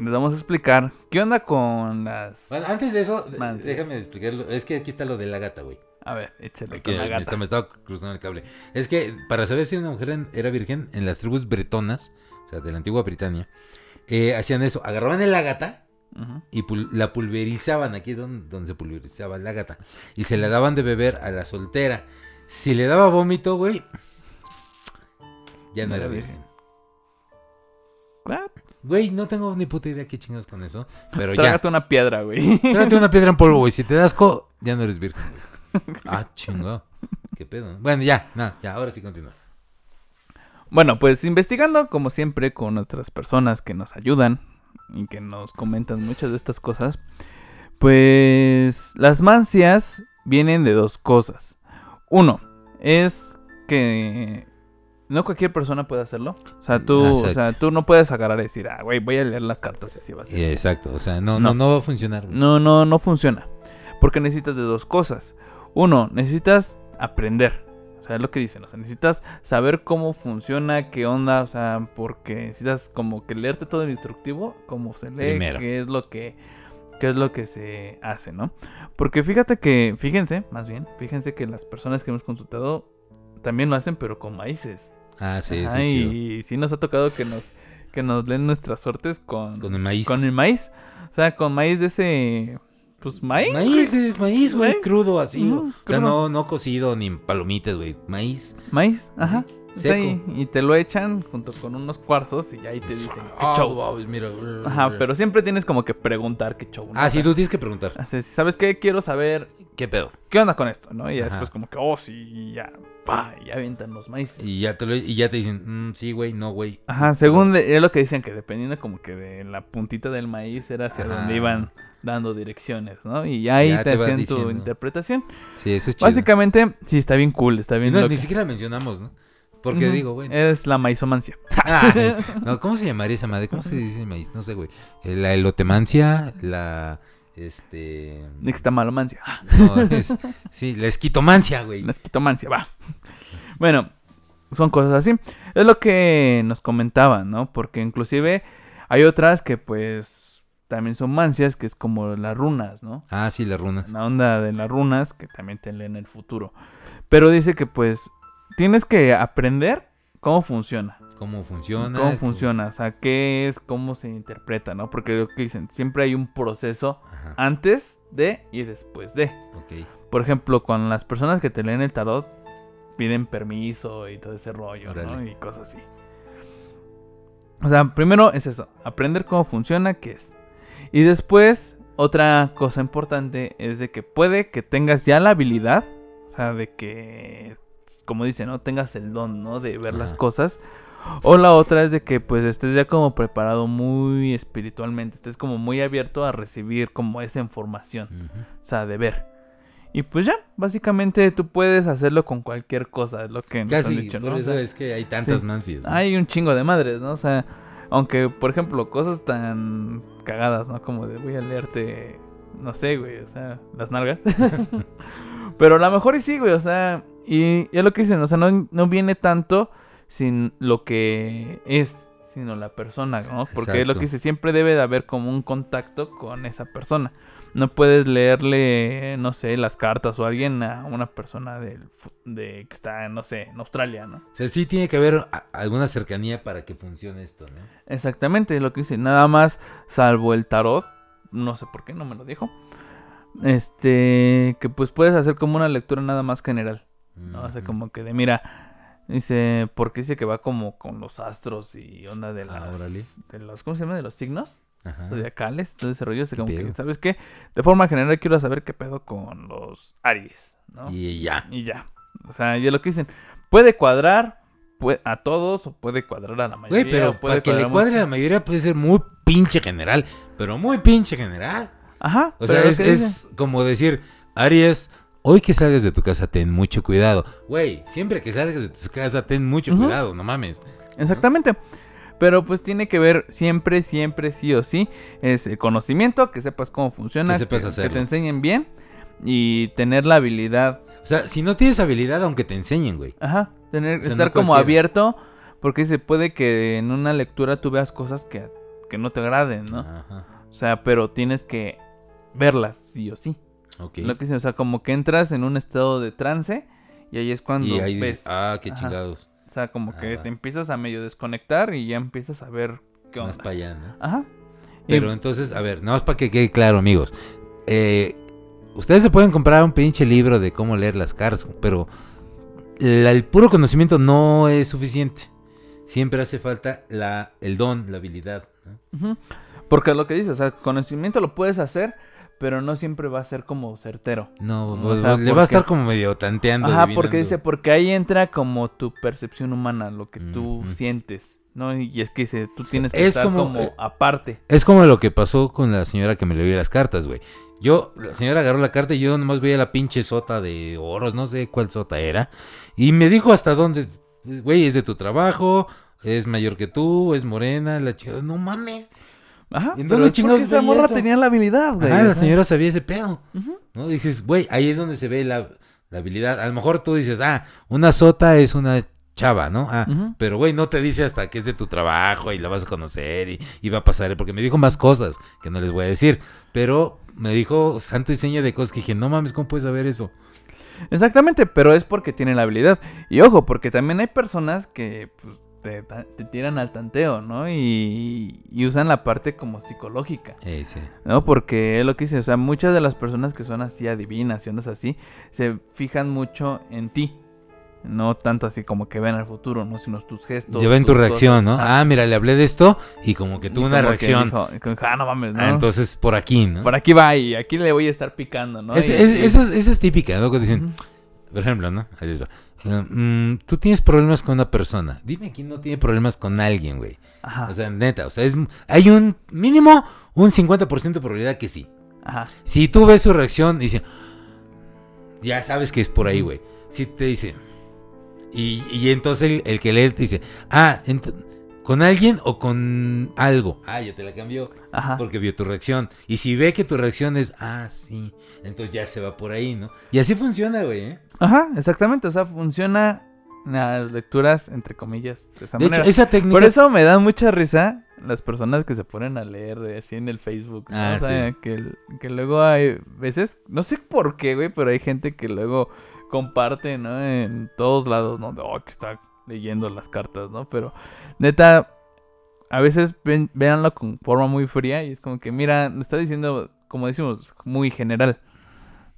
les vamos a explicar qué onda con las... Bueno, antes de eso, Mancias. déjame explicarlo. Es que aquí está lo de la gata, güey. A ver, échale Que con la me, gata. está- me estaba cruzando el cable. Es que para saber si una mujer era virgen, en las tribus bretonas, o sea, de la antigua Britania, eh, hacían eso. Agarraban la gata Ujú. y pul- la pulverizaban. Aquí es donde, donde se pulverizaba la gata. Y se la daban de beber a la soltera. Si le daba vómito, güey, ya no No era era virgen. Ah, Güey, no tengo ni puta idea qué chingas con eso. Pero *laughs* ya. Trágate una piedra, güey. Tráete una piedra en polvo, güey. Si te das asco, ya no eres virgen. güey. *laughs* Ah, chingado. ¿Qué pedo? Bueno, ya, no, ya, ahora sí continúa. Bueno, pues investigando, como siempre, con otras personas que nos ayudan y que nos comentan muchas de estas cosas, pues las mancias vienen de dos cosas. Uno, es que no cualquier persona puede hacerlo. O sea, tú, o sea, tú no puedes agarrar y decir, ah, güey, voy a leer las cartas y así va a ser. Exacto, o sea, no, no, No. no va a funcionar. güey. No, no, no funciona. Porque necesitas de dos cosas. Uno, necesitas aprender. O sea, es lo que dicen. O sea, necesitas saber cómo funciona, qué onda. O sea, porque necesitas como que leerte todo el instructivo, cómo se lee, Primero. qué es lo que qué es lo que se hace, ¿no? Porque fíjate que, fíjense, más bien, fíjense que las personas que hemos consultado también lo hacen, pero con maíces. Ah, sí, Ajá, sí, chido. y sí nos ha tocado que nos que nos leen nuestras suertes con Con el maíz. con el maíz. O sea, con maíz de ese. Pues maíz. Maíz, de maíz, güey, Maíz. crudo así. Güey. o sea, no, no cocido ni palomitas, güey. Maíz. Maíz, ajá. Seco. y, y te lo echan junto con unos cuarzos y ahí te dicen qué show. wow, mira. Ajá, pero siempre tienes como que preguntar qué show. ¿no? Ah, sí, tú tienes que preguntar. así, ¿Sabes qué? Quiero saber ¿Qué pedo? qué onda con esto, ¿no? Y ya después como que, oh, sí, ya, pa, y ya avientan los maíces. Y ya te, lo, y ya te dicen, mm, sí, güey, no, güey. Ajá, Sí, según de- es lo que dicen que dependiendo como que de la puntita del maíz era hacia Ajá. donde iban dando direcciones, ¿no? Y ahí Ya te, te hacen diciendo. tu interpretación. Sí, eso es chido. Básicamente, sí, está bien cool, está bien no, ni siquiera mencionamos, ¿no? Porque digo, *laughs* güey. Es la maizomancia. Ah, no, ¿cómo se llamaría esa madre? ¿Cómo se dice maíz? No sé, güey. Eh, La elotemancia, la. Este. Nixtamalomancia. No, es- sí, la esquitomancia, güey. La esquitomancia, va. Bueno, son cosas así. Es lo que nos comentaban, ¿no? Porque inclusive hay otras que pues también son mancias, que es como las runas, ¿no? Ah, sí, las runas. La onda de las runas que también te leen el futuro. Pero dice que pues tienes que aprender cómo funciona. ¿Cómo funciona? cómo funciona, o sea, qué es, cómo se interpreta, ¿no? Porque lo que dicen, siempre hay un proceso Ajá, antes de y después de. ok. Por ejemplo, con las personas que te leen el tarot, piden permiso y todo ese rollo, ¿no? Y cosas así. O sea, primero es eso, aprender cómo funciona, qué es. Y después, otra cosa importante es de que puede que tengas ya la habilidad, o sea, de que, como dice, ¿no? Tengas el don, ¿no? De ver las cosas. O la otra es de que pues estés ya como preparado muy espiritualmente, estés como muy abierto a recibir como esa información o sea, de ver. Y pues ya, básicamente tú puedes hacerlo con cualquier cosa, es lo que nos han Casi, dicho, por ¿no? O eso sea, es que hay tantas sí. mancias. ¿no? Hay un chingo de madres, ¿no? O sea, aunque, por ejemplo, cosas tan cagadas, ¿no? Como de voy a leerte, no sé, güey, o sea, las nalgas. *laughs* Pero a lo mejor y sí, güey, o sea, y es lo que dicen, o sea, no, no viene tanto sin lo que es, sino la persona, ¿no? Porque es lo que dice, siempre debe de haber como un contacto con esa persona. No puedes leerle, no sé, las cartas o a alguien a una persona fu- de, que está, no sé, en Australia, ¿no? O sea, sí tiene que haber a- alguna cercanía para que funcione esto, ¿no? Exactamente, es lo que dice. Nada más, salvo el tarot. No sé por qué, no me lo dijo. Este, que pues puedes hacer como una lectura nada más general. ¿no? O sea, como que de, mira, dice, porque dice que va como con los astros y onda de Ah, las, órale. de los, ¿cómo se llama? De los signos Ajá. zodiacales, todo ese rollo. O sea, ¿Qué como que? ¿sabes qué? De forma general quiero saber qué pedo con los Aries, ¿no? Y ya. Y ya. O sea, ya lo que dicen. Puede cuadrar a todos o puede cuadrar a la mayoría. Güey, pero puede para que le cuadre a la mayoría puede ser muy pinche general. Pero muy pinche general. Ajá. O sea, es, como decir, Aries, hoy que salgas de tu casa ten mucho cuidado. Güey, siempre que salgas de tu casa ten mucho cuidado, no mames. Exactamente. Pero pues tiene que ver siempre, siempre, sí o sí. Es el conocimiento, que sepas cómo funciona, Que sepas que, hacerlo. te enseñen bien y tener la habilidad. O sea, si no tienes habilidad, aunque te enseñen, güey. Ajá. Tener, O sea, estar no como abierto. Porque se puede que en una lectura tú veas cosas que, que no te agraden, ¿no? Ajá. O sea, pero tienes que verlas, sí o sí. Ok. Lo que dicen, o sea, como que entras en un estado de trance y ahí es cuando Y ahí ves. dices, ah, qué Ajá. chingados. O sea, como que Ah. te empiezas a medio desconectar y ya empiezas a ver qué Más onda. para allá, ¿no? Ajá. Y- Pero entonces, a ver, nada más para que quede claro, amigos. Eh, ustedes se pueden comprar un pinche libro de cómo leer las cartas, pero la- el puro conocimiento no es suficiente. Siempre hace falta la, el don, la habilidad. ¿no? Porque lo que dice, o sea, conocimiento lo puedes hacer, pero no siempre va a ser como certero. No, O pues, sea, le va a estar como medio tanteando. Ajá, porque dice, porque ahí entra como tu percepción humana, lo que tú sientes, ¿no? Y es que dice, tú tienes que Es estar como, como, eh, aparte. Es como lo que pasó con la señora que me leyó las cartas, güey. Yo, la señora agarró la carta y yo nomás veía la pinche sota de oros, no sé cuál sota era. Y me dijo hasta dónde, güey, es de tu trabajo, es mayor que tú, es morena, la chica, no mames. Ajá. ¿en pero dónde chingados porque esa morra eso? tenía la habilidad, güey. Ajá, la señora sabía ese pedo. ¿no? Dices, güey, ahí es donde se ve la, la habilidad. A lo mejor tú dices, ah, una sota es una chava, ¿no? Ah, pero güey, no te dice hasta que es de tu trabajo y la vas a conocer y, y va a pasar, porque me dijo más cosas que no les voy a decir, pero me dijo santo y seña de cosas que dije, no mames, ¿cómo puedes saber eso? Exactamente, pero es porque tiene la habilidad. Y ojo, porque también hay personas que pues, te, tiran al tanteo, ¿no? Y, y usan la parte como psicológica, Eh, sí. ¿no? Porque es lo que dice, o sea, muchas de las personas que son así adivinas y ondas así, se fijan mucho en ti. No tanto así como que ven al futuro, ¿no? Sino tus gestos. Lleva en tu reacción, ¿no? cosas. Ajá. Ah, mira, le hablé de esto y como que tuvo una reacción. dijo- ah, no mames, ¿no? Ah, entonces por aquí, ¿no? Por aquí va y aquí le voy a estar picando, ¿no? Es- Y- es- y- esa, es, esa es típica, ¿no? Que dicen, Ujú. por ejemplo, ¿no? Mm, tú tienes problemas con una persona. Dime quién no tiene problemas con alguien, güey. Ajá. O sea, neta, o sea, es, hay un mínimo un 50% de probabilidad que sí. Ajá. Si tú ves su reacción, dice, ya sabes que es por ahí, güey. Si te dice, y, y entonces el, el que lee te dice, ah, ent- ¿con alguien o con algo? Ah, ya te la cambió. Ajá. Porque vio tu reacción. Y si ve que tu reacción es, ah, sí, entonces ya se va por ahí, ¿no? Y así funciona, güey, ¿eh? Ajá, exactamente. O sea, funciona las lecturas, entre comillas, de esa De hecho, esa técnica... Por eso me dan mucha risa las personas que se ponen a leer así en el Facebook. ¿no? Ah, o sea, sí. que, que luego hay veces, no sé por qué, güey, pero hay gente que luego comparte, ¿no? En todos lados, ¿no? De, oh, que está leyendo las cartas, ¿no? Pero neta, a veces ven, véanlo con forma muy fría y es como que, mira, me está diciendo, como decimos, muy general,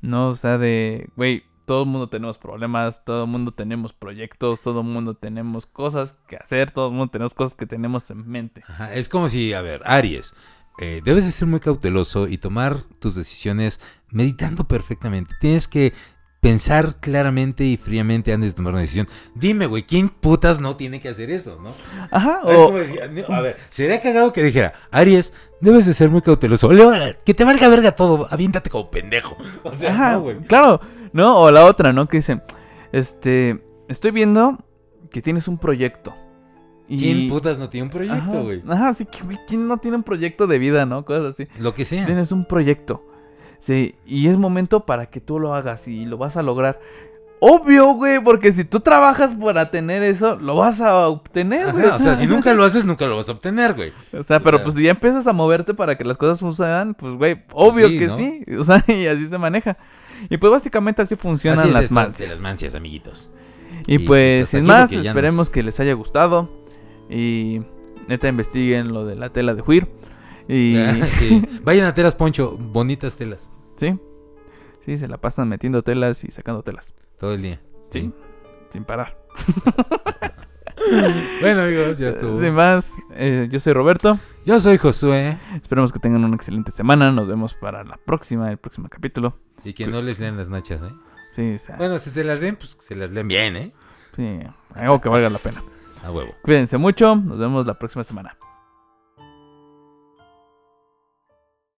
¿no? O sea, de, güey, todo el mundo tenemos problemas, todo el mundo tenemos proyectos, todo el mundo tenemos cosas que hacer, todo el mundo tenemos cosas que tenemos en mente. Ajá, es como si, a ver, Aries, eh, debes de ser muy cauteloso y tomar tus decisiones meditando perfectamente. Tienes que pensar claramente y fríamente antes de tomar una decisión. Dime, güey, ¿quién putas no tiene que hacer eso, no? Ajá, o... a ver, sería cagado que dijera, Aries, debes de ser muy cauteloso. Que te valga verga todo, aviéntate como pendejo. *laughs* O sea, Ajá, no, güey. claro, ¿no? O la otra, ¿no? Que dicen, este, estoy viendo que tienes un proyecto. Y... ¿Quién putas no tiene un proyecto, güey? Ajá, sí, que, güey, ¿quién no tiene un proyecto de vida, no? Cosas así. Lo que sea. Tienes un proyecto. Sí, y es momento para que tú lo hagas y lo vas a lograr. Obvio, güey, porque si tú trabajas para tener eso, lo vas a obtener, güey. Ajá, o sea, si nunca lo *laughs* haces, nunca lo vas a obtener, güey. O sea, pero o sea- pues si ya empiezas a moverte para que las cosas funcionen, pues, güey, obvio Sí, que ¿no? sí. *laughs* O sea, y así se maneja. Y pues básicamente así funcionan Así es las mancias. las mancias, amiguitos. Y Y, pues, pues, sin más, esperemos que les haya gustado. Y neta investiguen lo de la tela de Juir. Y *laughs* Sí. Vayan a telas, Poncho. Bonitas telas. Sí, sí, se la pasan metiendo telas y sacando telas. Todo el día. Sí, sin parar. *laughs* Bueno, amigos, ya estuvo. Sin más, eh, yo soy Roberto. Yo soy Josué. Esperemos que tengan una excelente semana. Nos vemos para la próxima, el próximo capítulo. Y que no les lean las nachas, ¿eh? Sí, o sea, Bueno, si se las leen, pues que se las leen bien, ¿eh? sí, algo que valga la pena. A huevo. Cuídense mucho. Nos vemos la próxima semana.